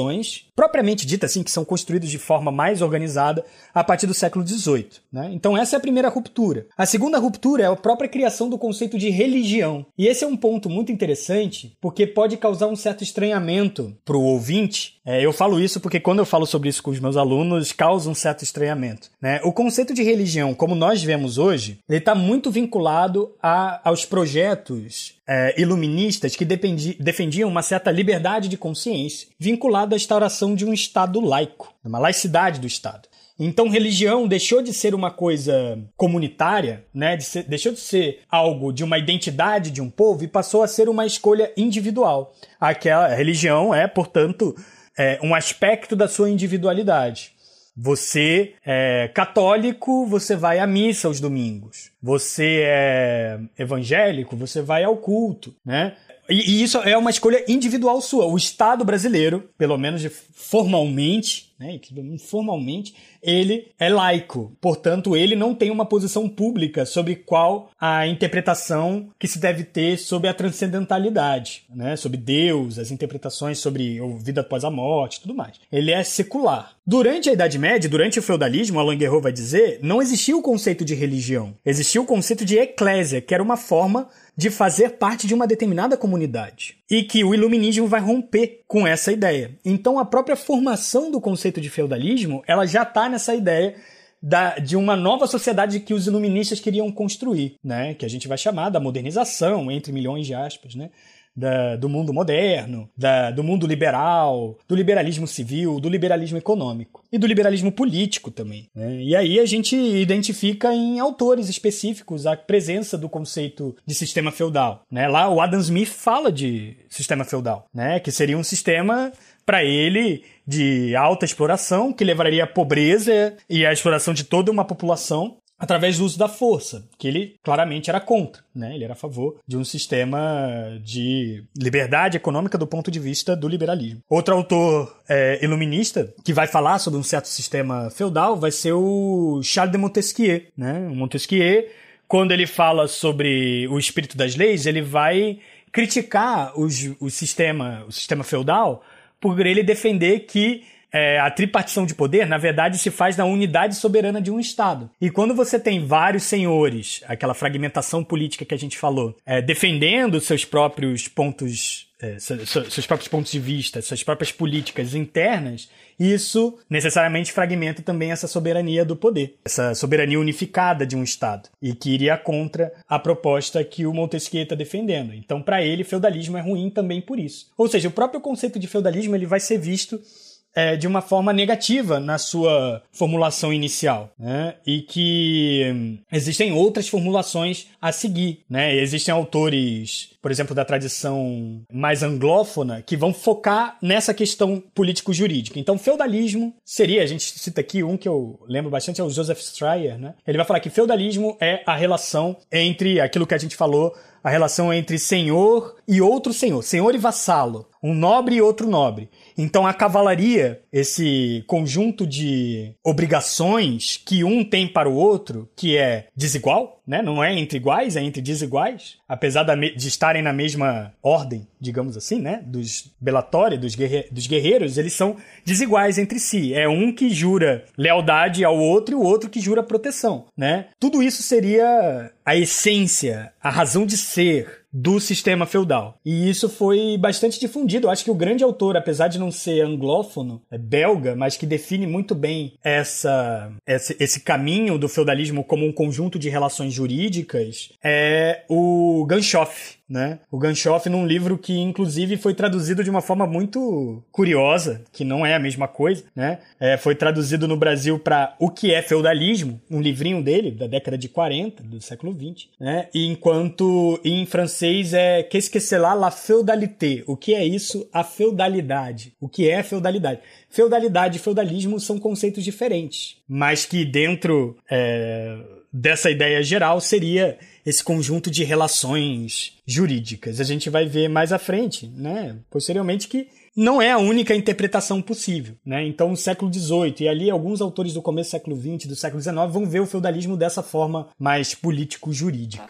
propriamente ditas assim, que são construídos de forma mais organizada a partir do século XVIII. Né? Então essa é a primeira ruptura. A segunda ruptura é a própria criação do conceito de religião. E esse é um ponto muito interessante, porque pode causar um certo estranhamento para o ouvinte. É, eu falo isso porque quando eu falo sobre isso com os meus alunos, causa um certo estranhamento. Né? O conceito de religião, como nós vemos hoje, ele está muito vinculado a, aos projetos é, iluministas que dependi, defendiam uma certa liberdade de consciência, vinculada à instauração de um Estado laico, uma laicidade do Estado. Então, religião deixou de ser uma coisa comunitária, né? De ser, deixou de ser algo de uma identidade de um povo e passou a ser uma escolha individual. Aquela religião é, portanto, é, um aspecto da sua individualidade. Você é católico, você vai à missa aos domingos. Você é evangélico, você vai ao culto, né? E, e isso é uma escolha individual sua. O Estado brasileiro, pelo menos formalmente, né, formalmente, ele é laico. Portanto, ele não tem uma posição pública sobre qual a interpretação que se deve ter sobre a transcendentalidade, né, sobre Deus, as interpretações sobre a vida após a morte, tudo mais. Ele é secular. Durante a Idade Média, durante o feudalismo, Alain Guerreau vai dizer, não existia o conceito de religião. Existia o conceito de eclésia, que era uma forma de fazer parte de uma determinada comunidade. E que o iluminismo vai romper com essa ideia. Então a própria formação do conceito de feudalismo, ela já está nessa ideia da, de uma nova sociedade que os iluministas queriam construir, né? Que a gente vai chamar da modernização, entre milhões de aspas, né? Da, do mundo moderno, da, do mundo liberal, do liberalismo civil, do liberalismo econômico e do liberalismo político também. Né? E aí a gente identifica em autores específicos a presença do conceito de sistema feudal. Né? Lá o Adam Smith fala de sistema feudal, né? que seria um sistema para ele de alta exploração que levaria à pobreza e à exploração de toda uma população através do uso da força, que ele claramente era contra, né? Ele era a favor de um sistema de liberdade econômica do ponto de vista do liberalismo. Outro autor é, iluminista que vai falar sobre um certo sistema feudal vai ser o Charles de Montesquieu, né? Montesquieu, quando ele fala sobre o espírito das leis, ele vai criticar os, o sistema, o sistema feudal, por ele defender que é, a tripartição de poder, na verdade, se faz na unidade soberana de um Estado. E quando você tem vários senhores, aquela fragmentação política que a gente falou, é, defendendo seus próprios pontos é, seus próprios pontos de vista, suas próprias políticas internas, isso necessariamente fragmenta também essa soberania do poder, essa soberania unificada de um Estado, e que iria contra a proposta que o Montesquieu está defendendo. Então, para ele, feudalismo é ruim também por isso. Ou seja, o próprio conceito de feudalismo ele vai ser visto é, de uma forma negativa na sua formulação inicial, né? E que hum, existem outras formulações a seguir, né? Existem autores, por exemplo, da tradição mais anglófona, que vão focar nessa questão político-jurídica. Então, feudalismo seria, a gente cita aqui um que eu lembro bastante, é o Joseph Stryer, né? Ele vai falar que feudalismo é a relação entre aquilo que a gente falou a relação entre senhor e outro senhor, senhor e vassalo, um nobre e outro nobre. Então a cavalaria, esse conjunto de obrigações que um tem para o outro, que é desigual, né? Não é entre iguais, é entre desiguais, apesar de estarem na mesma ordem, digamos assim, né? Dos Bellatori, dos, guerre dos guerreiros, eles são desiguais entre si. É um que jura lealdade ao outro e o outro que jura proteção, né? Tudo isso seria a essência, a razão de ser do sistema feudal. E isso foi bastante difundido. Eu acho que o grande autor, apesar de não ser anglófono, é belga, mas que define muito bem essa, esse, esse caminho do feudalismo como um conjunto de relações jurídicas, é o Ganshoff né? O Ganshoff num livro que inclusive foi traduzido de uma forma muito curiosa, que não é a mesma coisa, né? É, foi traduzido no Brasil para O que é feudalismo, um livrinho dele da década de 40, do século 20, né? E enquanto em francês é Qu'est-ce que c'est là la feudalité? O que é isso? A feudalidade. O que é feudalidade? Feudalidade e feudalismo são conceitos diferentes, mas que dentro é, dessa ideia geral seria esse conjunto de relações jurídicas. A gente vai ver mais à frente, né, posteriormente, que não é a única interpretação possível. Né? Então, no século XVIII, e ali alguns autores do começo do século XX, do século XIX, vão ver o feudalismo dessa forma mais político-jurídica.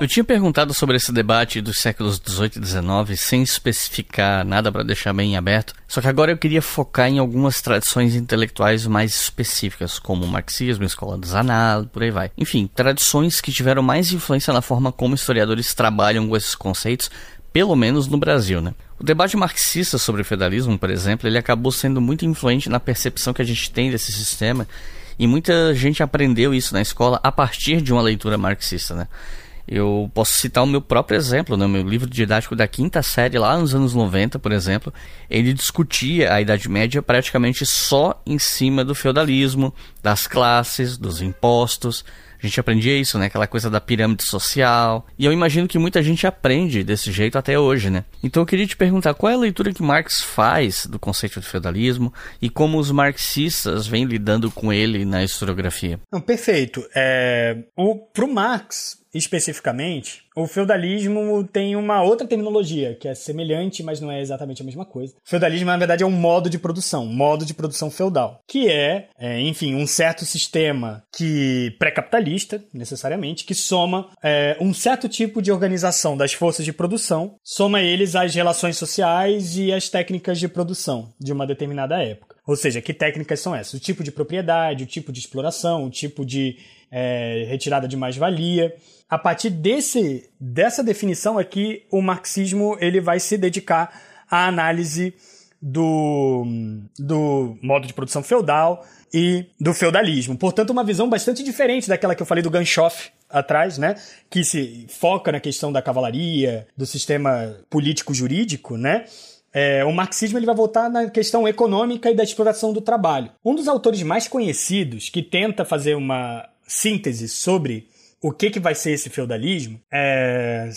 Eu tinha perguntado sobre esse debate dos séculos 18 e 19 sem especificar nada para deixar bem aberto, só que agora eu queria focar em algumas tradições intelectuais mais específicas, como o marxismo, a escola dos anal, por aí vai. Enfim, tradições que tiveram mais influência na forma como historiadores trabalham com esses conceitos, pelo menos no Brasil, né? O debate marxista sobre o feudalismo, por exemplo, ele acabou sendo muito influente na percepção que a gente tem desse sistema, e muita gente aprendeu isso na escola a partir de uma leitura marxista, né? Eu posso citar o meu próprio exemplo, né? meu livro didático da quinta série, lá nos anos 90, por exemplo, ele discutia a Idade Média praticamente só em cima do feudalismo, das classes, dos impostos. A gente aprendia isso, né? Aquela coisa da pirâmide social. E eu imagino que muita gente aprende desse jeito até hoje, né? Então eu queria te perguntar qual é a leitura que Marx faz do conceito de feudalismo e como os marxistas vêm lidando com ele na historiografia. Não, perfeito. É, o, pro Marx, especificamente, o feudalismo tem uma outra terminologia que é semelhante, mas não é exatamente a mesma coisa. O feudalismo, na verdade, é um modo de produção, modo de produção feudal, que é, é enfim, um certo sistema que pré-capitalista, necessariamente, que soma é, um certo tipo de organização das forças de produção, soma eles às relações sociais e às técnicas de produção de uma determinada época. Ou seja, que técnicas são essas? O tipo de propriedade, o tipo de exploração, o tipo de é, retirada de mais-valia. A partir desse, dessa definição aqui, o marxismo ele vai se dedicar à análise do, do modo de produção feudal e do feudalismo. Portanto, uma visão bastante diferente daquela que eu falei do Ganshoff atrás, né? Que se foca na questão da cavalaria, do sistema político-jurídico, né? É, o marxismo ele vai voltar na questão econômica e da exploração do trabalho. Um dos autores mais conhecidos que tenta fazer uma síntese sobre o que, que vai ser esse feudalismo, é,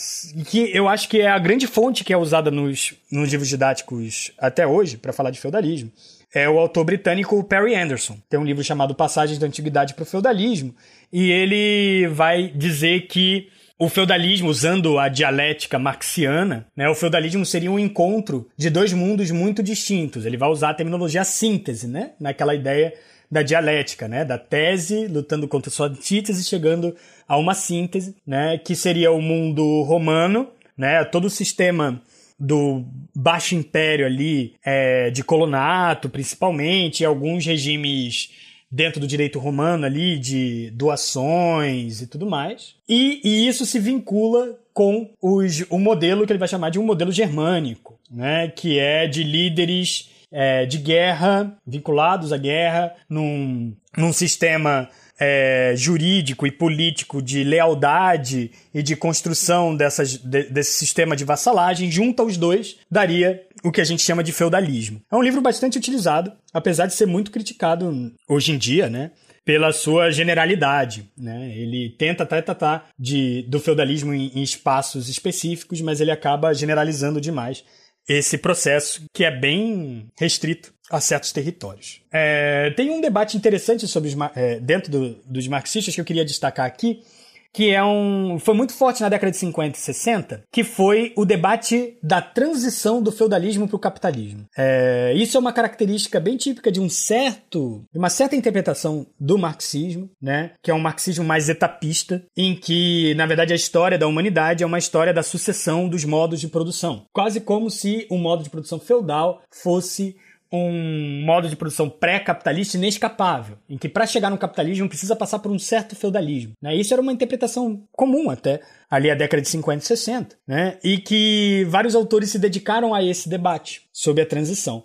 que eu acho que é a grande fonte que é usada nos, nos livros didáticos até hoje para falar de feudalismo, é o autor britânico Perry Anderson. Tem um livro chamado Passagens da Antiguidade para o Feudalismo, e ele vai dizer que o feudalismo, usando a dialética marxiana, né, o feudalismo seria um encontro de dois mundos muito distintos. Ele vai usar a terminologia síntese, né, naquela ideia da dialética, né? Da tese lutando contra sua antítese, chegando a uma síntese, né? Que seria o mundo romano, né? Todo o sistema do Baixo Império ali, é, de colonato principalmente, alguns regimes dentro do direito romano ali, de doações e tudo mais. E, e isso se vincula com os, o modelo que ele vai chamar de um modelo germânico, né? que é de líderes é, de guerra, vinculados à guerra, num, num sistema é, jurídico e político de lealdade e de construção dessas, de, desse sistema de vassalagem, junta os dois, daria o que a gente chama de feudalismo. É um livro bastante utilizado, apesar de ser muito criticado hoje em dia, né? Pela sua generalidade, né? Ele tenta até tratar de, do feudalismo em, em espaços específicos, mas ele acaba generalizando demais esse processo que é bem restrito a certos territórios. É, tem um debate interessante sobre os, é, dentro do, dos marxistas que eu queria destacar aqui, que é um foi muito forte na década de 50 e 60, que foi o debate da transição do feudalismo para o capitalismo. É, isso é uma característica bem típica de um certo, de uma certa interpretação do marxismo, né, que é um marxismo mais etapista, em que na verdade a história da humanidade é uma história da sucessão dos modos de produção, quase como se o modo de produção feudal fosse um modo de produção pré-capitalista inescapável, em que para chegar no capitalismo precisa passar por um certo feudalismo. Né? Isso era uma interpretação comum até ali a década de 50 e 60, né? e que vários autores se dedicaram a esse debate sobre a transição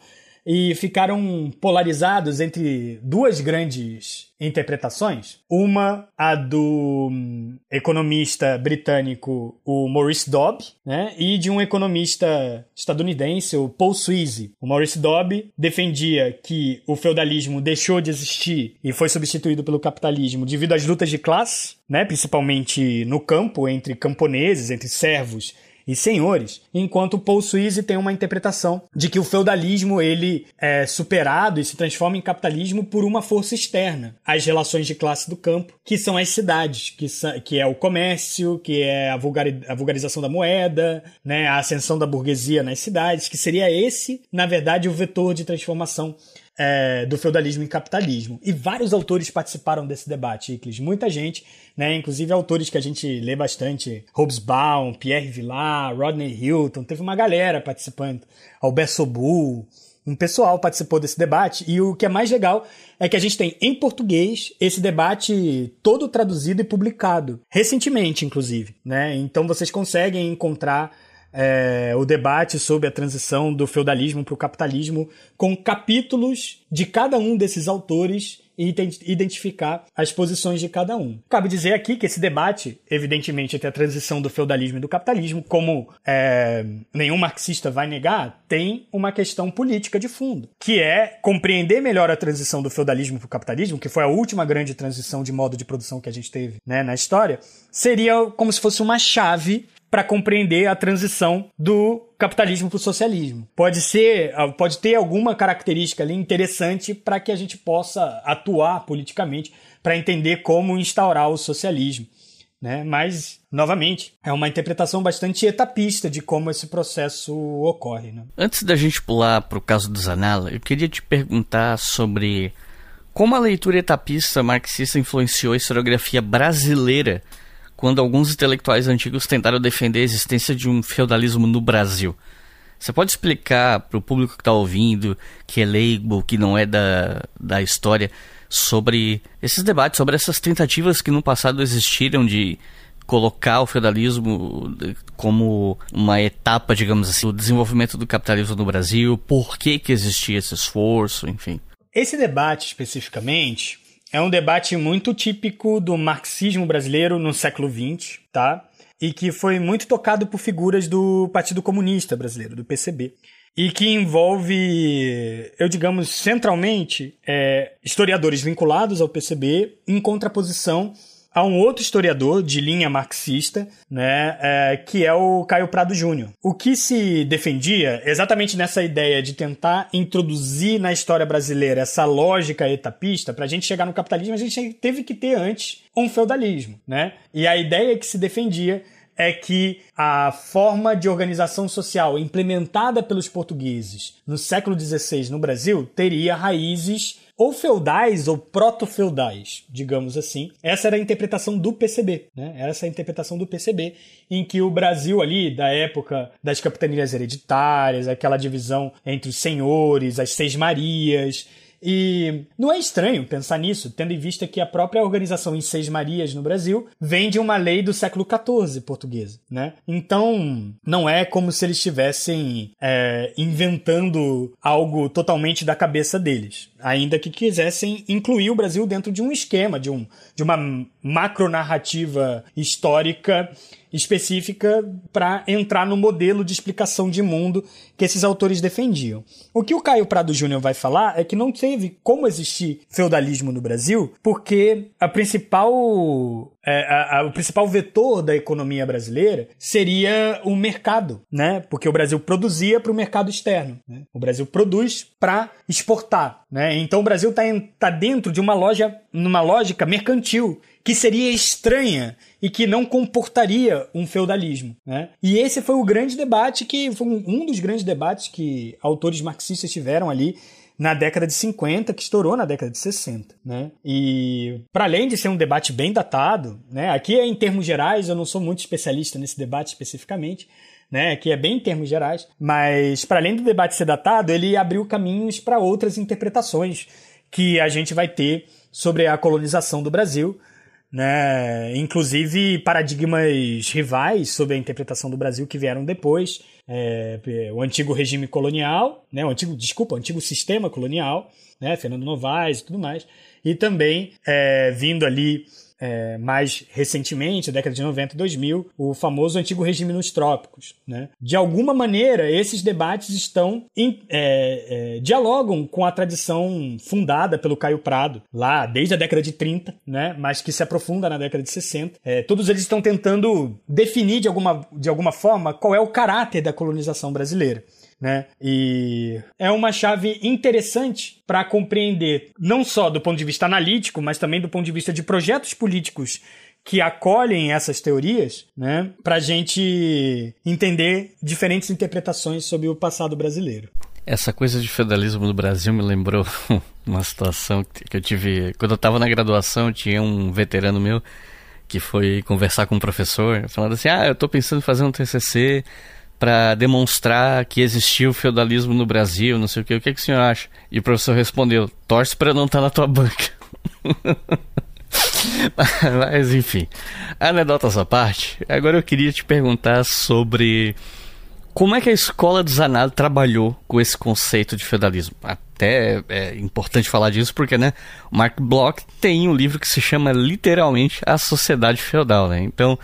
e ficaram polarizados entre duas grandes interpretações. Uma, a do hum, economista britânico, o Maurice Dobb, né? e de um economista estadunidense, o Paul Sweezy. O Maurice Dobb defendia que o feudalismo deixou de existir e foi substituído pelo capitalismo devido às lutas de classe, né? principalmente no campo, entre camponeses, entre servos e senhores, enquanto Paul Suisse tem uma interpretação de que o feudalismo ele é superado e se transforma em capitalismo por uma força externa, as relações de classe do campo, que são as cidades, que, que é o comércio, que é a, vulgari, a vulgarização da moeda, né, a ascensão da burguesia nas cidades, que seria esse, na verdade, o vetor de transformação é, do feudalismo em capitalismo. E vários autores participaram desse debate, Iclis. Muita gente, né? Inclusive autores que a gente lê bastante. Hobsbawm, Pierre Vilar, Rodney Hilton. Teve uma galera participando. Albert Sobu. Um pessoal participou desse debate. E o que é mais legal é que a gente tem em português esse debate todo traduzido e publicado. Recentemente, inclusive. Né? Então vocês conseguem encontrar é, o debate sobre a transição do feudalismo para o capitalismo, com capítulos de cada um desses autores e identificar as posições de cada um. Cabe dizer aqui que esse debate, evidentemente, entre a transição do feudalismo e do capitalismo, como é, nenhum marxista vai negar, tem uma questão política de fundo, que é compreender melhor a transição do feudalismo para o capitalismo, que foi a última grande transição de modo de produção que a gente teve né, na história, seria como se fosse uma chave para compreender a transição do capitalismo para o socialismo. Pode ser, ah, pode ter alguma característica ali interessante para que a gente possa atuar politicamente para entender como instaurar o socialismo. Né? Mas, novamente, é uma interpretação bastante etapista de como esse processo ocorre. Né? Antes da gente pular para o caso do Zanella, eu queria te perguntar sobre como a leitura etapista marxista influenciou a historiografia brasileira quando alguns intelectuais antigos tentaram defender a existência de um feudalismo no Brasil. Você pode explicar para o público que está ouvindo, que é leigo, que não é da, da história, sobre esses debates, sobre essas tentativas que no passado existiram de colocar o feudalismo como uma etapa, digamos assim, do desenvolvimento do capitalismo no Brasil, por que, que existia esse esforço, enfim. Esse debate especificamente é um debate muito típico do marxismo brasileiro no século XX, tá? E que foi muito tocado por figuras do Partido Comunista Brasileiro, do PCB. E que envolve, eu digamos, centralmente, é, historiadores vinculados ao PCB em contraposição a um outro historiador de linha marxista, né, é, que é o Caio Prado Júnior. O que se defendia exatamente nessa ideia de tentar introduzir na história brasileira essa lógica etapista, para a gente chegar no capitalismo, a gente teve que ter antes um feudalismo, né? E a ideia que se defendia é que a forma de organização social implementada pelos portugueses no século XVI no Brasil teria raízes ou feudais ou proto-feudais, digamos assim. Essa era a interpretação do PCB, né? Essa é a interpretação do PCB, em que o Brasil ali, da época das capitanias hereditárias, aquela divisão entre os senhores, as seis marias, e não é estranho pensar nisso, tendo em vista que a própria organização em Seis Marias no Brasil vem de uma lei do século XIV portuguesa, né? Então, não é como se eles estivessem é, inventando algo totalmente da cabeça deles, ainda que quisessem incluir o Brasil dentro de um esquema, de, um, de uma macronarrativa histórica específica para entrar no modelo de explicação de mundo que esses autores defendiam. O que o Caio Prado Júnior vai falar é que não teve como existir feudalismo no Brasil, porque a principal é, a, a, o principal vetor da economia brasileira seria o mercado, né? Porque o Brasil produzia para o mercado externo. Né? O Brasil produz para exportar, né? Então o Brasil está tá dentro de uma loja, numa lógica mercantil que seria estranha e que não comportaria um feudalismo. Né? E esse foi o grande debate que foi um dos grandes debates que autores marxistas tiveram ali na década de 50, que estourou na década de 60, né? E para além de ser um debate bem datado, né? Aqui é em termos gerais, eu não sou muito especialista nesse debate especificamente, né, que é bem em termos gerais, mas para além do debate ser datado, ele abriu caminhos para outras interpretações que a gente vai ter sobre a colonização do Brasil, né? Inclusive paradigmas rivais sobre a interpretação do Brasil que vieram depois, é, o antigo regime colonial, né? O antigo, desculpa, o antigo sistema colonial, né? Fernando Novaes e tudo mais, e também é, vindo ali é, mais recentemente, década de 90 e 2000, o famoso antigo regime nos trópicos. Né? De alguma maneira, esses debates estão em, é, é, dialogam com a tradição fundada pelo Caio Prado, lá desde a década de 30, né? mas que se aprofunda na década de 60. É, todos eles estão tentando definir de alguma, de alguma forma qual é o caráter da colonização brasileira né? E é uma chave interessante para compreender, não só do ponto de vista analítico, mas também do ponto de vista de projetos políticos que acolhem essas teorias, né, para a gente entender diferentes interpretações sobre o passado brasileiro. Essa coisa de feudalismo no Brasil me lembrou uma situação que eu tive quando eu estava na graduação. Tinha um veterano meu que foi conversar com um professor, falando assim: Ah, eu estou pensando em fazer um TCC para demonstrar que existia o feudalismo no Brasil, não sei o que. O que, que o senhor acha? E o professor respondeu: torce para não estar tá na tua banca. Mas enfim, anedotas à parte, agora eu queria te perguntar sobre como é que a escola do Zanado trabalhou com esse conceito de feudalismo. Até é importante falar disso porque, né, o Mark Bloch tem um livro que se chama literalmente A Sociedade Feudal, né? Então,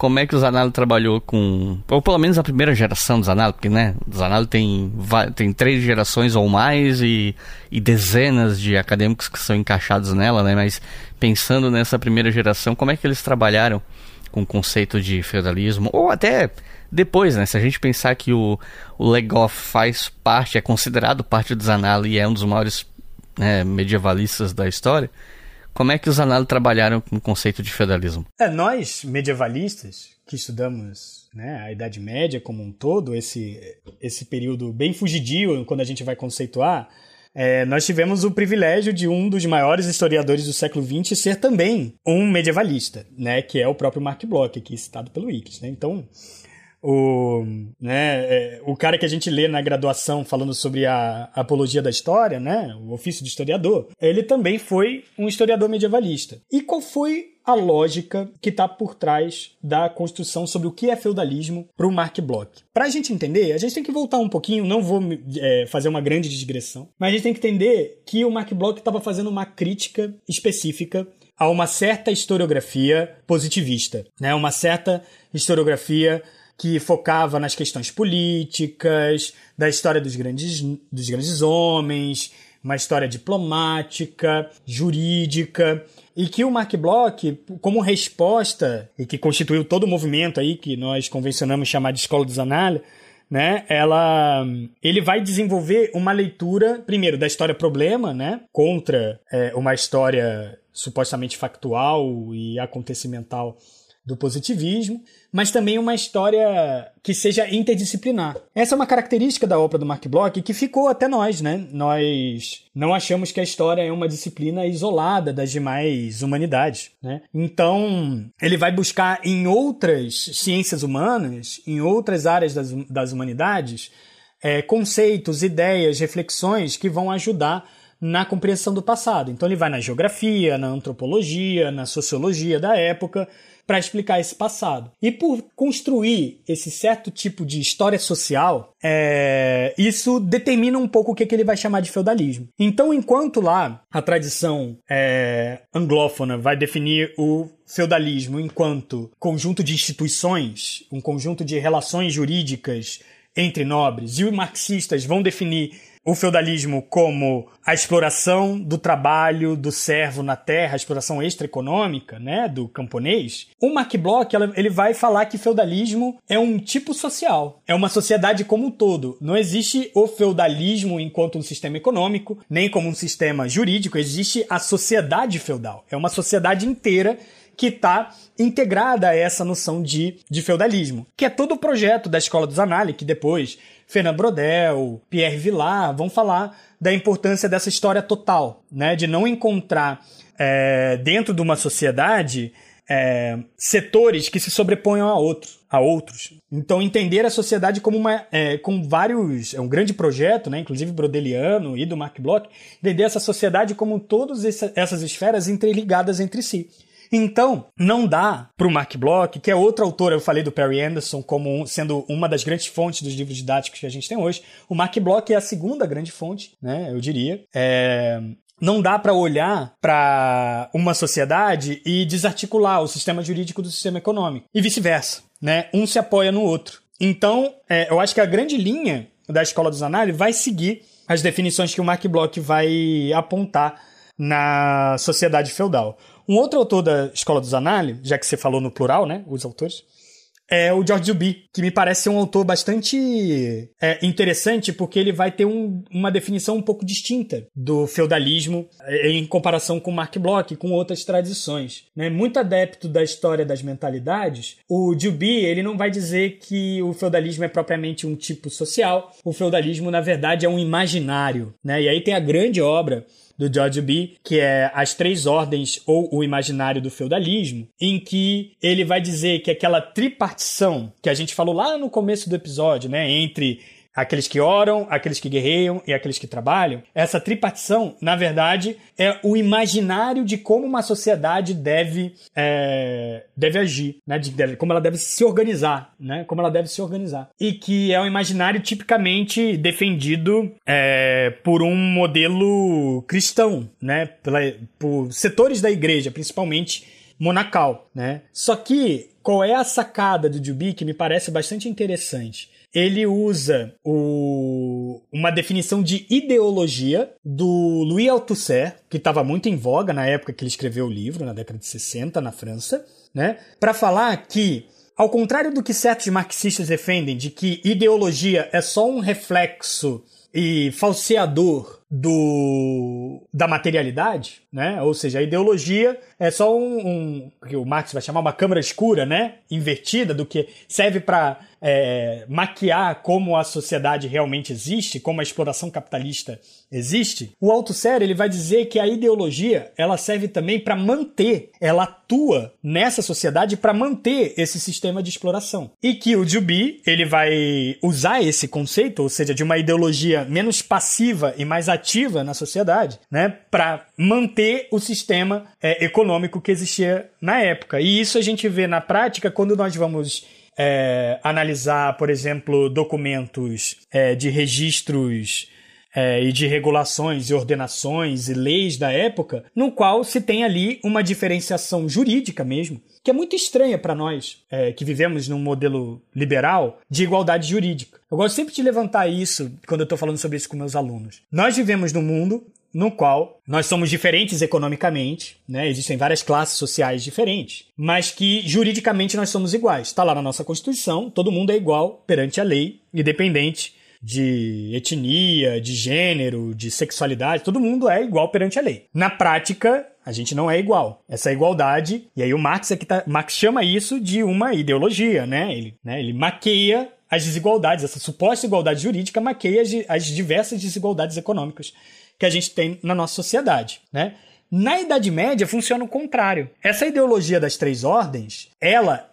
como é que o Zanalo trabalhou com. Ou pelo menos a primeira geração do Zanalo, porque né, o Zanalo tem, tem três gerações ou mais e, e dezenas de acadêmicos que são encaixados nela, né? Mas pensando nessa primeira geração, como é que eles trabalharam com o conceito de feudalismo? Ou até depois, né? Se a gente pensar que o, o Legoff faz parte, é considerado parte do Zanalo e é um dos maiores né, medievalistas da história como é que os análises trabalharam com o conceito de feudalismo? É, nós, medievalistas, que estudamos né, a Idade Média como um todo, esse, esse período bem fugidio quando a gente vai conceituar, é, nós tivemos o privilégio de um dos maiores historiadores do século XX ser também um medievalista, né, que é o próprio Mark Bloch, aqui citado pelo Wikis. Né? Então, o, né, é, o cara que a gente lê na graduação falando sobre a, apologia da história, né, o ofício de historiador, ele também foi um historiador medievalista. E qual foi a lógica que está por trás da construção sobre o que é feudalismo para o Mark Bloch. Para a gente entender, a gente tem que voltar um pouquinho, não vou é, fazer uma grande digressão, mas a gente tem que entender que o Mark Bloch estava fazendo uma crítica específica a uma certa historiografia positivista, né? uma certa historiografia que focava nas questões políticas, da história dos grandes, dos grandes homens, uma história diplomática, jurídica, e que o Mark Bloch, como resposta, e que constituiu todo o movimento aí que nós convencionamos chamar de Escola dos Análises, né? Ela, ele vai desenvolver uma leitura, primeiro, da história problema, né? Contra é, uma história supostamente factual e acontecimental do positivismo, mas também uma história que seja interdisciplinar. Essa é uma característica da obra do Mark Bloch que ficou até nós, né? Nós não achamos que a história é uma disciplina isolada das demais humanidades, né? Então, ele vai buscar em outras ciências humanas, em outras áreas das, das humanidades, é, conceitos, ideias, reflexões que vão ajudar na compreensão do passado. Então ele vai na geografia, na antropologia, na sociologia da época para explicar esse passado. E por construir esse certo tipo de história social, é, isso determina um pouco o que, que, ele vai chamar de feudalismo. Então, enquanto lá a tradição é, anglófona vai definir o feudalismo enquanto conjunto de instituições, um conjunto de relações jurídicas entre nobres, e os marxistas vão definir o feudalismo como a exploração do trabalho do servo na terra, a exploração extraeconômica, né, do camponês, o Mark Bloch ele vai falar que feudalismo é um tipo social, é uma sociedade como um todo. Não existe o feudalismo enquanto um sistema econômico, nem como um sistema jurídico, existe a sociedade feudal. É uma sociedade inteira que está integrada a essa noção de, de feudalismo, que é todo o projeto da Escola dos Análises, que depois Fernand Brodel, Pierre Vilar vão falar da importância dessa história total, né? De não encontrar é, dentro de uma sociedade é, setores que se sobreponham a outros, a outros. Então entender a sociedade como uma, é, com vários, é um grande projeto, né? Inclusive brodeliano e do Mark Bloch, entender essa sociedade como todas essas esferas interligadas entre si. Então, não dá para o Mark Bloch, que é outro autor, eu falei do Perry Anderson como sendo uma das grandes fontes dos livros didáticos que a gente tem hoje. O Mark Bloch é a segunda grande fonte, né, eu diria. É, não dá para olhar para uma sociedade e desarticular o sistema jurídico do sistema econômico e vice-versa, né? Um se apoia no outro. Então, é, eu acho que a grande linha da escola dos análises vai seguir as definições que o Mark Bloch vai apontar na sociedade feudal. Um outro autor da Escola dos Análises, já que você falou no plural, né, os autores, é o George Duby, que me parece ser um autor bastante é, interessante porque ele vai ter um, uma definição um pouco distinta do feudalismo é, em comparação com Mark Bloch e com outras tradições. Né? Muito adepto da história das mentalidades, o Duby ele não vai dizer que o feudalismo é propriamente um tipo social, o feudalismo na verdade é um imaginário. Né? E aí tem a grande obra do George B, que é As Três Ordens ou o Imaginário do Feudalismo, em que ele vai dizer que aquela tripartição que a gente falou lá no começo do episódio, né, entre aqueles que oram, aqueles que guerreiam e aqueles que trabalham. Essa tripartição, na verdade, é o imaginário de como uma sociedade deve, é, deve agir, né? De, de, como ela deve se organizar, né? Como ela deve se organizar. E que é um imaginário tipicamente defendido é, por um modelo cristão, né? Pela, por setores da igreja, principalmente monacal, né? Só que qual é a sacada do Duby que me parece bastante interessante? Ele usa o, uma definição de ideologia do Louis Althusser, que estava muito em voga na época que ele escreveu o livro, na década de 60, na França, né? para falar que ao contrário do que certos marxistas defendem, de que ideologia é só um reflexo e falseador do da materialidade, né? Ou seja, a ideologia é só um, um que o Marx vai chamar uma câmara escura, né? Invertida do que serve para é, maquiar como a sociedade realmente existe, como a exploração capitalista existe, o Althusser ele vai dizer que a ideologia ela serve também para manter, ela atua nessa sociedade para manter esse sistema de exploração. E que o Duby ele vai usar esse conceito, ou seja, de uma ideologia menos passiva e mais ativa na sociedade, né, para manter o sistema é, econômico que existia na época. E isso a gente vê na prática quando nós vamos é, analisar, por exemplo, documentos é, de registros é, e de regulações e ordenações e leis da época, no qual se tem ali uma diferenciação jurídica mesmo, que é muito estranha para nós, é, que vivemos num modelo liberal, de igualdade jurídica. Eu gosto sempre de levantar isso quando eu estou falando sobre isso com meus alunos. Nós vivemos num mundo no qual nós somos diferentes economicamente, né? Existem várias classes sociais diferentes, mas que juridicamente nós somos iguais. Está lá na nossa Constituição, todo mundo é igual perante a lei, independente de etnia, de gênero, de sexualidade, todo mundo é igual perante a lei. Na prática, A gente não é igual. Essa igualdade, e aí o Marx é que tá, Marx chama isso de uma ideologia, né? Ele, né? ele maqueia as desigualdades, essa suposta igualdade jurídica maqueia as diversas desigualdades econômicas que a gente tem na nossa sociedade, né? Na Idade Média funciona o contrário. Essa ideologia das três ordens, ela,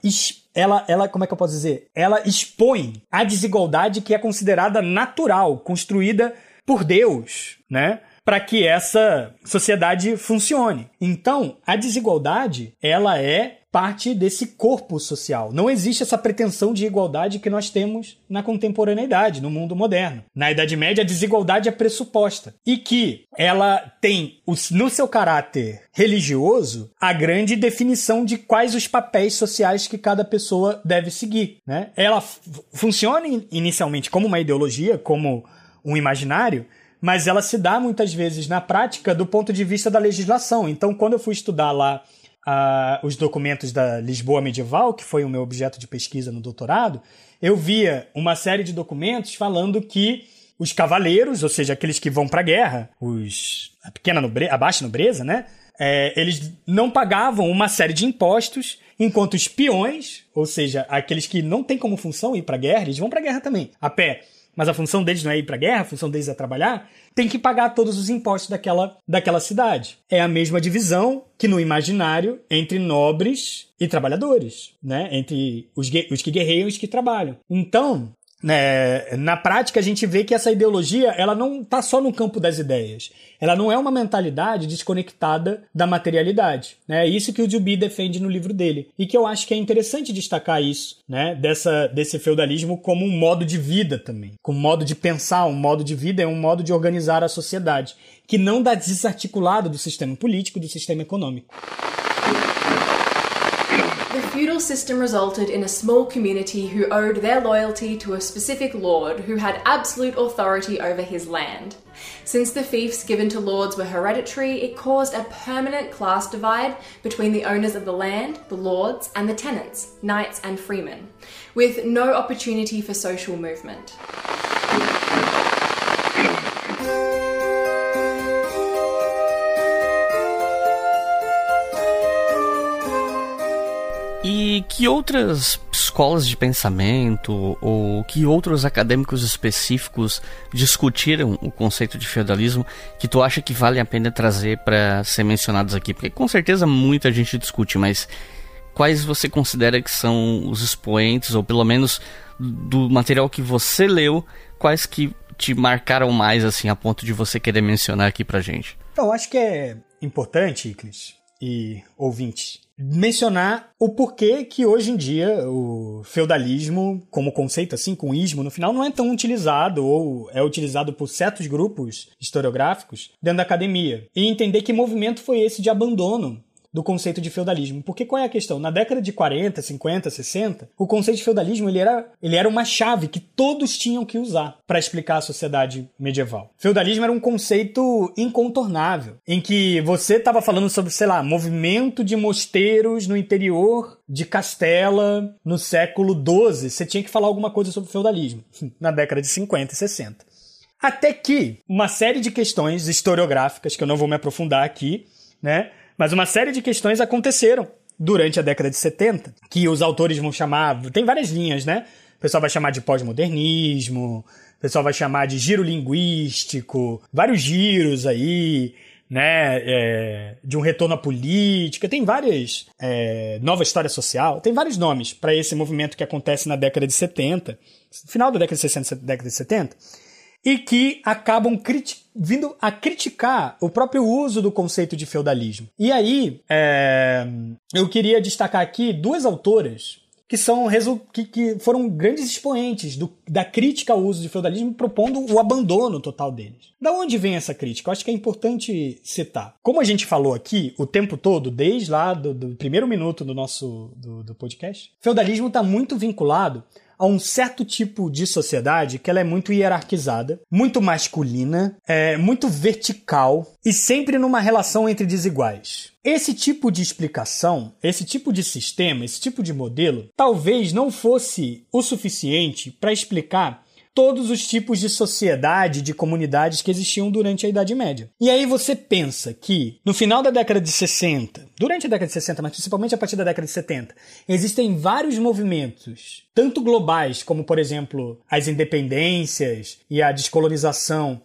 ela, ela, como é que eu posso dizer? Ela expõe a desigualdade que é considerada natural, construída por Deus, né? Para que essa sociedade funcione. Então, a desigualdade, ela é parte desse corpo social. Não existe essa pretensão de igualdade que nós temos na contemporaneidade, no mundo moderno. Na Idade Média, a desigualdade é pressuposta e que ela tem no seu caráter religioso a grande definição de quais os papéis sociais que cada pessoa deve seguir. Né? Ela funciona inicialmente como uma ideologia, como um imaginário, mas ela se dá muitas vezes na prática do ponto de vista da legislação. Então, quando eu fui estudar lá os documentos da Lisboa medieval, que foi o meu objeto de pesquisa no doutorado, eu via uma série de documentos falando que os cavaleiros, ou seja, aqueles que vão para a guerra, os a pequena nobreza, a baixa nobreza, né? É, eles não pagavam uma série de impostos, enquanto os peões, ou seja, aqueles que não têm como função ir para a guerra, eles vão para a guerra também, a pé mas a função deles não é ir para a guerra, a função deles é trabalhar, tem que pagar todos os impostos daquela, daquela cidade. É a mesma divisão que no imaginário entre nobres e trabalhadores, né? Entre os, os que guerreiam e os que trabalham. Então, é, na prática, a gente vê que essa ideologia ela não está só no campo das ideias. Ela não é uma mentalidade desconectada da materialidade. Né? É isso que o Duby defende no livro dele. E que eu acho que é interessante destacar isso, né? Dessa, desse feudalismo como um modo de vida também. Como um modo de pensar, um modo de vida é um modo de organizar a sociedade. Que não dá desarticulado do sistema político, do sistema econômico. Feudal system resulted in a small community who owed their loyalty to a specific lord who had absolute authority over his land. Since the fiefs given to lords were hereditary, it caused a permanent class divide between the owners of the land, the lords, and the tenants, knights and freemen, with no opportunity for social movement. E que outras escolas de pensamento ou que outros acadêmicos específicos discutiram o conceito de feudalismo que tu acha que vale a pena trazer para ser mencionados aqui? Porque com certeza muita gente discute, mas quais você considera que são os expoentes ou pelo menos do material que você leu, quais que te marcaram mais assim a ponto de você querer mencionar aqui pra gente? Eu acho que é importante, Iclis e ouvintes, mencionar o porquê que hoje em dia o feudalismo, como conceito assim, com ismo no final, não é tão utilizado ou é utilizado por certos grupos historiográficos dentro da academia. E entender que movimento foi esse de abandono do conceito de feudalismo. Porque qual é a questão? Na década de 40, 50, 60, o conceito de feudalismo ele era, ele era uma chave que todos tinham que usar para explicar a sociedade medieval. Feudalismo era um conceito incontornável, em que você estava falando sobre, sei lá, movimento de mosteiros no interior de Castela no século XII. Você tinha que falar alguma coisa sobre feudalismo na década de 50 e 60. Até que uma série de questões historiográficas, que eu não vou me aprofundar aqui, né? Mas uma série de questões aconteceram durante a década de 70, que os autores vão chamar. Tem várias linhas, né? O pessoal vai chamar de pós-modernismo, o pessoal vai chamar de giro linguístico, vários giros aí, né? É, de um retorno à política, tem várias. É, nova história social, tem vários nomes para esse movimento que acontece na década de 70, final da década de 60, década de 70 e que acabam vindo a criticar o próprio uso do conceito de feudalismo. E aí, é, eu queria destacar aqui duas autoras que são que, que foram grandes expoentes do, da crítica ao uso de feudalismo, propondo o abandono total deles. Da onde vem essa crítica? Eu acho que é importante citar. Como a gente falou aqui o tempo todo, desde lá do, do primeiro minuto do nosso do, do podcast, feudalismo está muito vinculado a um certo tipo de sociedade que ela é muito hierarquizada, muito masculina, é, muito vertical e sempre numa relação entre desiguais. Esse tipo de explicação, esse tipo de sistema, esse tipo de modelo, talvez não fosse o suficiente para explicar todos os tipos de sociedade, de comunidades que existiam durante a Idade Média. E aí você pensa que no final da década de 60, durante a década de 60, mas principalmente a partir da década de 70, existem vários movimentos, tanto globais como, por exemplo, as independências e a descolonização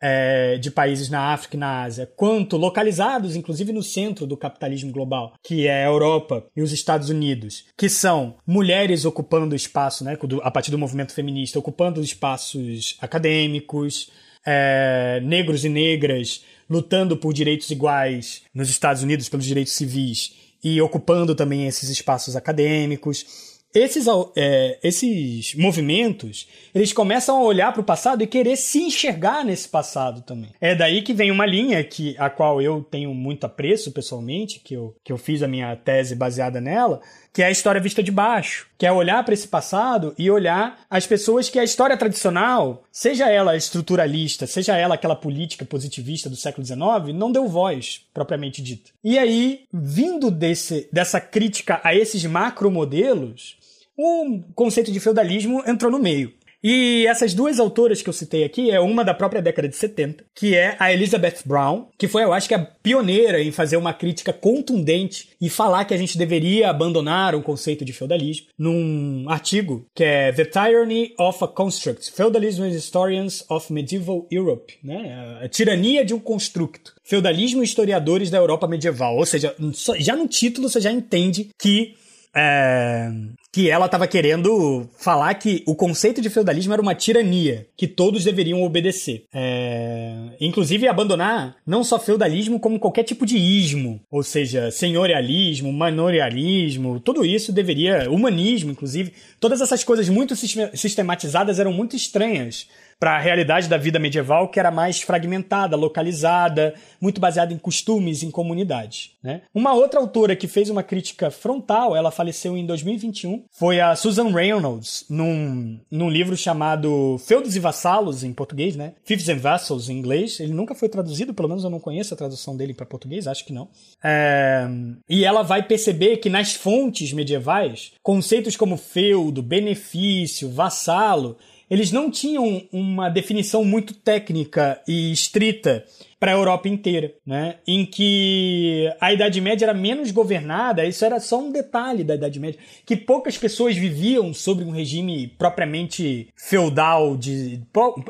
é, de países na África e na Ásia, quanto localizados, inclusive no centro do capitalismo global, que é a Europa e os Estados Unidos, que são mulheres ocupando espaço, né, a partir do movimento feminista, ocupando espaços acadêmicos, é, negros e negras lutando por direitos iguais nos Estados Unidos, pelos direitos civis, e ocupando também esses espaços acadêmicos. Esses, é, esses movimentos, eles começam a olhar para o passado e querer se enxergar nesse passado também. É daí que vem uma linha que a qual eu tenho muito apreço pessoalmente, que eu, que eu fiz a minha tese baseada nela, que é a história vista de baixo, que é olhar para esse passado e olhar as pessoas que a história tradicional, seja ela estruturalista, seja ela aquela política positivista do século XIX, não deu voz propriamente dita. E aí, vindo desse, dessa crítica a esses macromodelos, o conceito de feudalismo entrou no meio. E essas duas autoras que eu citei aqui é uma da própria década de 70, que é a Elizabeth Brown, que foi, eu acho que, a pioneira em fazer uma crítica contundente e falar que a gente deveria abandonar o conceito de feudalismo, num artigo que é The Tyranny of a Construct: Feudalism and Historians of Medieval Europe, né? A tirania de um construto. Feudalismo e historiadores da Europa medieval. Ou seja, já no título você já entende que é, que ela estava querendo falar que o conceito de feudalismo era uma tirania, que todos deveriam obedecer. É, inclusive abandonar não só feudalismo, como qualquer tipo de ismo, ou seja, senhorialismo, manorialismo, tudo isso deveria, humanismo, inclusive, todas essas coisas muito sistematizadas eram muito estranhas para a realidade da vida medieval, que era mais fragmentada, localizada, muito baseada em costumes, em comunidades. Né? Uma outra autora que fez uma crítica frontal, ela faleceu em 2021, foi a Susan Reynolds, num, num livro chamado Feudos e Vassalos, em português, né? Fiefs and Vassals, em inglês. Ele nunca foi traduzido, pelo menos eu não conheço a tradução dele para português, acho que não. É... E ela vai perceber que nas fontes medievais, conceitos como feudo, benefício, vassalo, eles não tinham uma definição muito técnica e estrita para a Europa inteira, né? Em que a Idade Média era menos governada, isso era só um detalhe da Idade Média, que poucas pessoas viviam sobre um regime propriamente feudal, de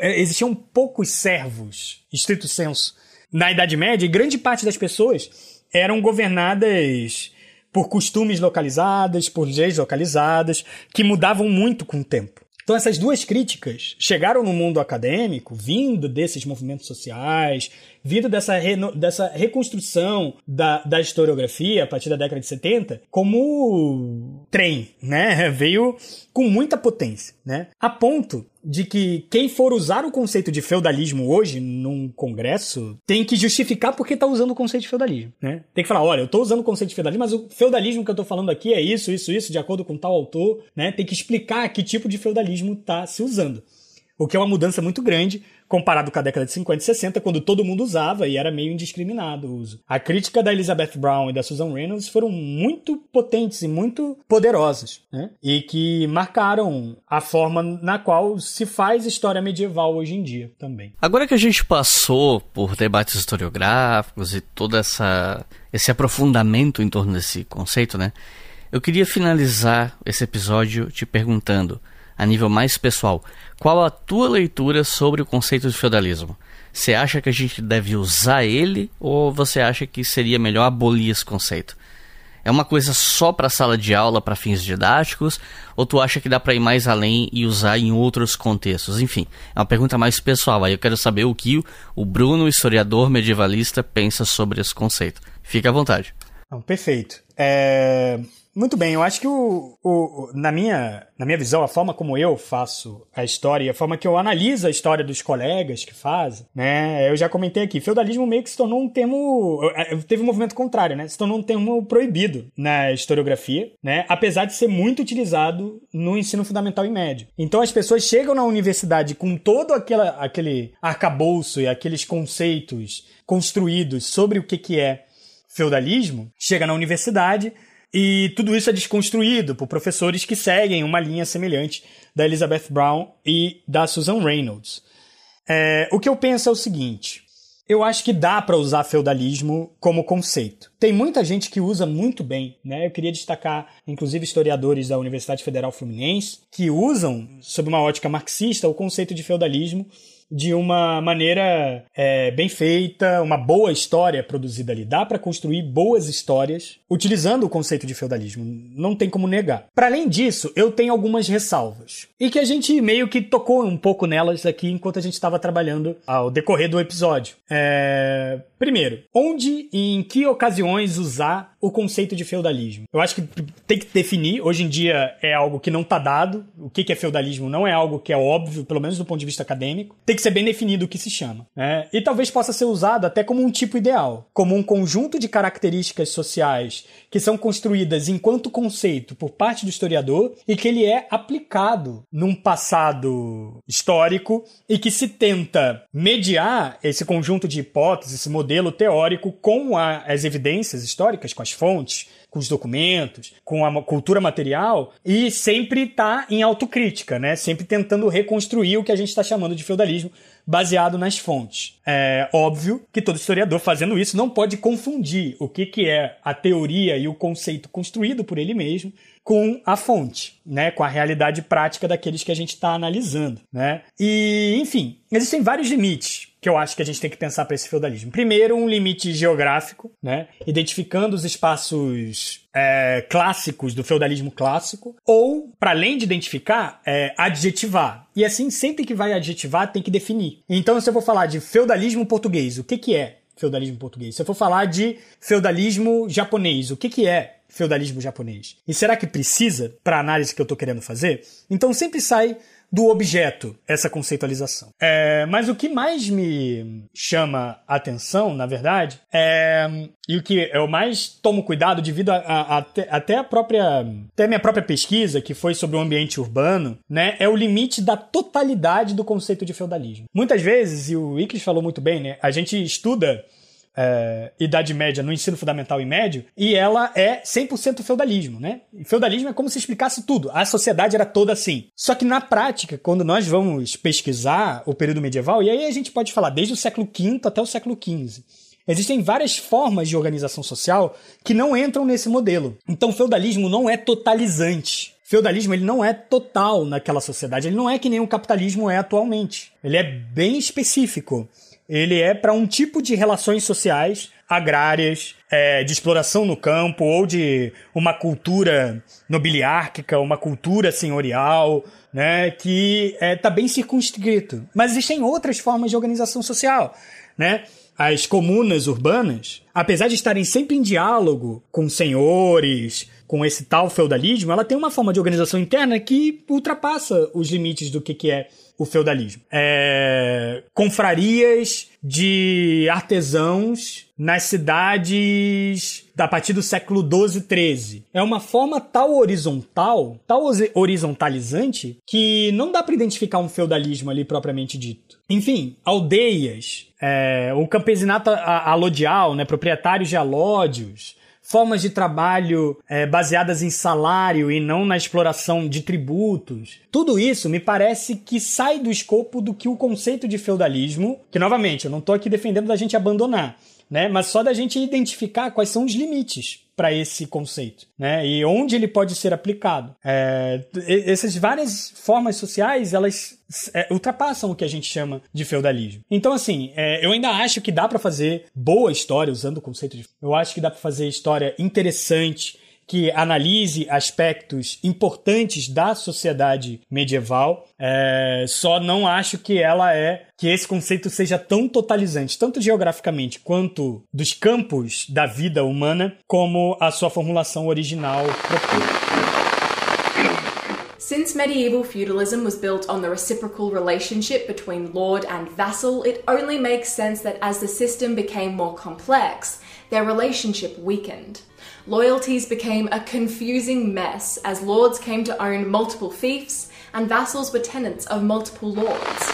existiam poucos servos, estrito senso, na Idade Média, e grande parte das pessoas eram governadas por costumes localizadas, por leis localizadas, que mudavam muito com o tempo. Então, essas duas críticas chegaram no mundo acadêmico, vindo desses movimentos sociais, vindo dessa, re, dessa reconstrução da, da historiografia a partir da década de 70, como trem, né? Veio com muita potência, né? A ponto de que quem for usar o conceito de feudalismo hoje num congresso tem que justificar porque está usando o conceito de feudalismo, né? Tem que falar, olha, eu estou usando o conceito de feudalismo, mas o feudalismo que eu estou falando aqui é isso, isso, isso, de acordo com tal autor, né? Tem que explicar que tipo de feudalismo está se usando. O que é uma mudança muito grande comparado com a década de 50 e 60, quando todo mundo usava e era meio indiscriminado o uso. A crítica da Elizabeth Brown e da Susan Reynolds foram muito potentes e muito poderosas, né? E que marcaram a forma na qual se faz história medieval hoje em dia também. Agora que a gente passou por debates historiográficos e todo essa, esse aprofundamento em torno desse conceito, né? Eu queria finalizar esse episódio te perguntando a nível mais pessoal, qual a tua leitura sobre o conceito de feudalismo? Você acha que a gente deve usar ele ou você acha que seria melhor abolir esse conceito? É uma coisa só para sala de aula, para fins didáticos, ou tu acha que dá para ir mais além e usar em outros contextos? Enfim, é uma pergunta mais pessoal. Aí eu quero saber o que o Bruno, historiador medievalista, pensa sobre esse conceito. Fique à vontade. Não, perfeito. É... Muito bem, eu acho que o, o, na, minha, na minha visão, a forma como eu faço a história, a forma que eu analiso a história dos colegas que fazem, né? Eu já comentei aqui, feudalismo meio que se tornou um termo. Teve um movimento contrário, né? Se tornou um termo proibido na historiografia, né? Apesar de ser muito utilizado no ensino fundamental e médio. Então as pessoas chegam na universidade com todo aquela, aquele arcabouço e aqueles conceitos construídos sobre o que, que é feudalismo, chega na universidade e tudo isso é desconstruído por professores que seguem uma linha semelhante da Elizabeth Brown e da Susan Reynolds. É, o que eu penso é o seguinte: eu acho que dá para usar feudalismo como conceito. Tem muita gente que usa muito bem, né? Eu queria destacar, inclusive, historiadores da Universidade Federal Fluminense que usam, sob uma ótica marxista, o conceito de feudalismo de uma maneira é, bem feita, uma boa história produzida ali. Dá para construir boas histórias utilizando o conceito de feudalismo. Não tem como negar. Para além disso, eu tenho algumas ressalvas. E que a gente meio que tocou um pouco nelas aqui enquanto a gente estava trabalhando ao decorrer do episódio. É... Primeiro, onde e em que ocasiões usar o conceito de feudalismo? Eu acho que tem que definir. Hoje em dia é algo que não está dado. O que é feudalismo não é algo que é óbvio, pelo menos do ponto de vista acadêmico. Tem que ser bem definido o que se chama. Né? E talvez possa ser usado até como um tipo ideal, como um conjunto de características sociais que são construídas enquanto conceito por parte do historiador e que ele é aplicado num passado histórico e que se tenta mediar esse conjunto de hipóteses, esse modelo teórico com a, as evidências históricas, com as fontes, com os documentos, com a cultura material e sempre está em autocrítica, né? Sempre tentando reconstruir o que a gente está chamando de feudalismo baseado nas fontes. É óbvio que todo historiador fazendo isso não pode confundir o que, que é a teoria e o conceito construído por ele mesmo com a fonte, né, com a realidade prática daqueles que a gente está analisando, né? E, enfim, existem vários limites que eu acho que a gente tem que pensar para esse feudalismo. Primeiro, um limite geográfico, né, identificando os espaços é, clássicos do feudalismo clássico, ou, para além de identificar, é, adjetivar. E assim, sempre que vai adjetivar, tem que definir. Então, se eu vou falar de feudalismo português, o que, que é feudalismo português? Se eu for falar de feudalismo japonês, o que, que é feudalismo japonês. E será que precisa para a análise que eu estou querendo fazer? Então sempre sai do objeto essa conceitualização. É, mas o que mais me chama atenção, na verdade, é e o que eu mais tomo cuidado devido a, a, a, até a própria até a minha própria pesquisa que foi sobre o ambiente urbano, né, é o limite da totalidade do conceito de feudalismo. Muitas vezes, e o Iclis falou muito bem, né, a gente estuda é, Idade Média no ensino fundamental e médio, e ela é 100% feudalismo, né? E feudalismo é como se explicasse tudo. A sociedade era toda assim. Só que na prática, quando nós vamos pesquisar o período medieval, e aí a gente pode falar desde o século V até o século XV, Existem várias formas de organização social que não entram nesse modelo. Então, o feudalismo não é totalizante. Feudalismo ele não é total naquela sociedade, ele não é que nem o capitalismo é atualmente. Ele é bem específico ele é para um tipo de relações sociais agrárias, é, de exploração no campo, ou de uma cultura nobiliárquica, uma cultura senhorial, né, que está é, tá bem circunscrito. Mas existem outras formas de organização social, né? As comunas urbanas, apesar de estarem sempre em diálogo com senhores, com esse tal feudalismo, ela tem uma forma de organização interna que ultrapassa os limites do que, que é o feudalismo. É, confrarias de artesãos nas cidades a partir do século 12, 13. É uma forma tal horizontal, tal horizontalizante, que não dá para identificar um feudalismo ali propriamente dito. Enfim, aldeias, é, o campesinato alodial, né, proprietários de alódios, formas de trabalho é, baseadas em salário e não na exploração de tributos. Tudo isso me parece que sai do escopo do que o conceito de feudalismo, que novamente, eu não estou aqui defendendo da gente abandonar, né? Mas só da gente identificar quais são os limites para esse conceito, né? E onde ele pode ser aplicado. É, essas várias formas sociais, elas é, ultrapassam o que a gente chama de feudalismo. Então, assim, é, eu ainda acho que dá para fazer boa história usando o conceito de. Eu acho que dá para fazer história interessante que analise aspectos importantes da sociedade medieval. É, só não acho que ela é que esse conceito seja tão totalizante, tanto geograficamente quanto dos campos da vida humana, como a sua formulação original Since medieval feudalism was built on the reciprocal relationship between lord and vassal, it only makes sense that as the system became more complex, their relationship weakened. Loyalties became a confusing mess as lords came to own multiple fiefs and vassals were tenants of multiple lords.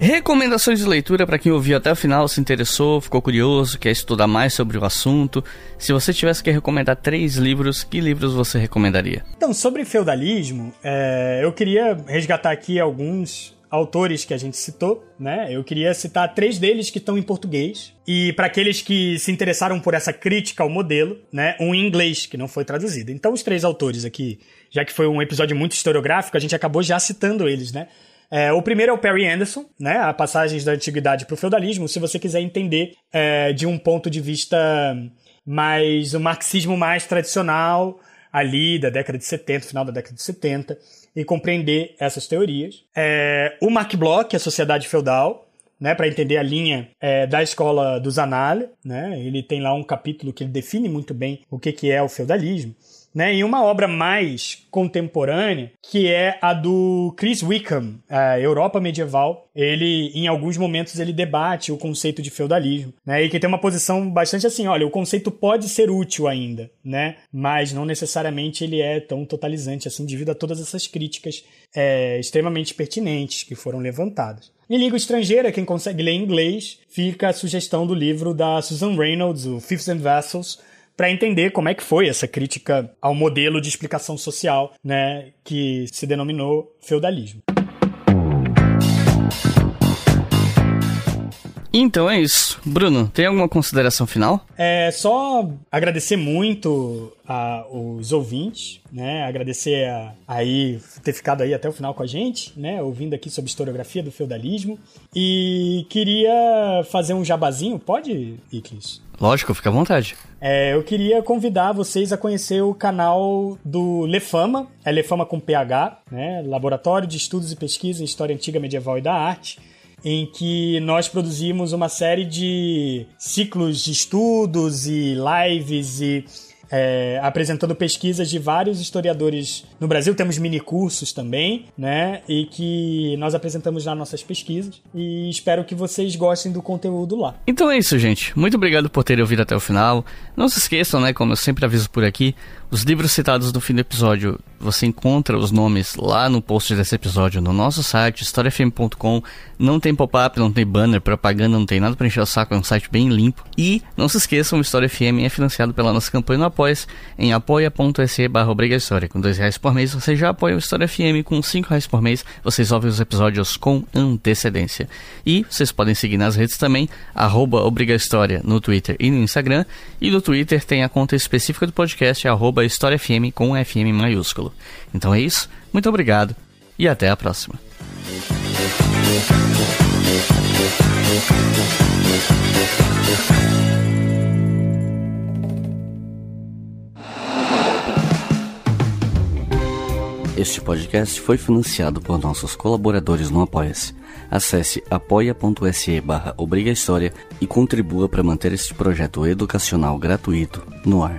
Recomendações de leitura para quem ouviu até o final, se interessou, ficou curioso, quer estudar mais sobre o assunto. Se você tivesse que recomendar três livros, que livros você recomendaria? Então, sobre feudalismo, é, eu queria resgatar aqui alguns autores que a gente citou, né? Eu queria citar três deles que estão em português. E para aqueles que se interessaram por essa crítica ao modelo, né? Um em inglês, que não foi traduzido. Então, os três autores aqui, já que foi um episódio muito historiográfico, a gente acabou já citando eles, né? É, o primeiro é o Perry Anderson, né? A passagens da antiguidade para o feudalismo. Se você quiser entender é, de um ponto de vista mais o marxismo mais tradicional ali da década de 70, final da década de 70 e compreender essas teorias. É, o Mark Bloch, a Sociedade Feudal, né, para entender a linha é, da escola do Zanale, né, ele tem lá um capítulo que ele define muito bem o que, que é o feudalismo né, em uma obra mais contemporânea, que é a do Chris Wickham, a Europa Medieval. Ele, em alguns momentos, ele debate o conceito de feudalismo, né, e que tem uma posição bastante assim, olha, o conceito pode ser útil ainda, né, mas não necessariamente ele é tão totalizante assim, devido a todas essas críticas é, extremamente pertinentes que foram levantadas. Em língua estrangeira, quem consegue ler inglês, fica a sugestão do livro da Susan Reynolds, o Fifths and Vessels, para entender como é que foi essa crítica ao modelo de explicação social, né, que se denominou feudalismo. Então é isso. Bruno, tem alguma consideração final? É só agradecer muito aos ouvintes, né? Agradecer a, aí ter ficado aí até o final com a gente, né? Ouvindo aqui sobre historiografia do feudalismo. E queria fazer um jabazinho, pode, Iclis? Lógico, fica à vontade. É, eu queria convidar vocês a conhecer o canal do Lefama, é Lefama com PH, né? Laboratório de Estudos e Pesquisa em História Antiga, Medieval e da Arte, em que nós produzimos uma série de ciclos de estudos e lives e é, apresentando pesquisas de vários historiadores no Brasil. Temos mini cursos também, né? E que nós apresentamos lá nossas pesquisas. E espero que vocês gostem do conteúdo lá. Então é isso, gente. Muito obrigado por terem ouvido até o final. Não se esqueçam, né? Como eu sempre aviso por aqui, os livros citados no fim do episódio, você encontra os nomes lá no post desse episódio no nosso site, historiafm.com. Não tem pop-up, não tem banner, propaganda, não tem nada para encher o saco, é um site bem limpo. E não se esqueçam, o História FM é financiado pela nossa campanha no apoia em apoia.se barra. Com dois reais por mês você já apoia o História FM, com cinco reais por mês vocês ouvem os episódios com antecedência. E vocês podem seguir nas redes também, arroba no Twitter e no Instagram. E no Twitter tem a conta específica do podcast, arroba arroba História FM com FM maiúsculo. Então é isso, muito obrigado e até a próxima. Este podcast foi financiado por nossos colaboradores no Apoia-se. Acesse apoia.se barra e contribua para manter este projeto educacional gratuito no ar.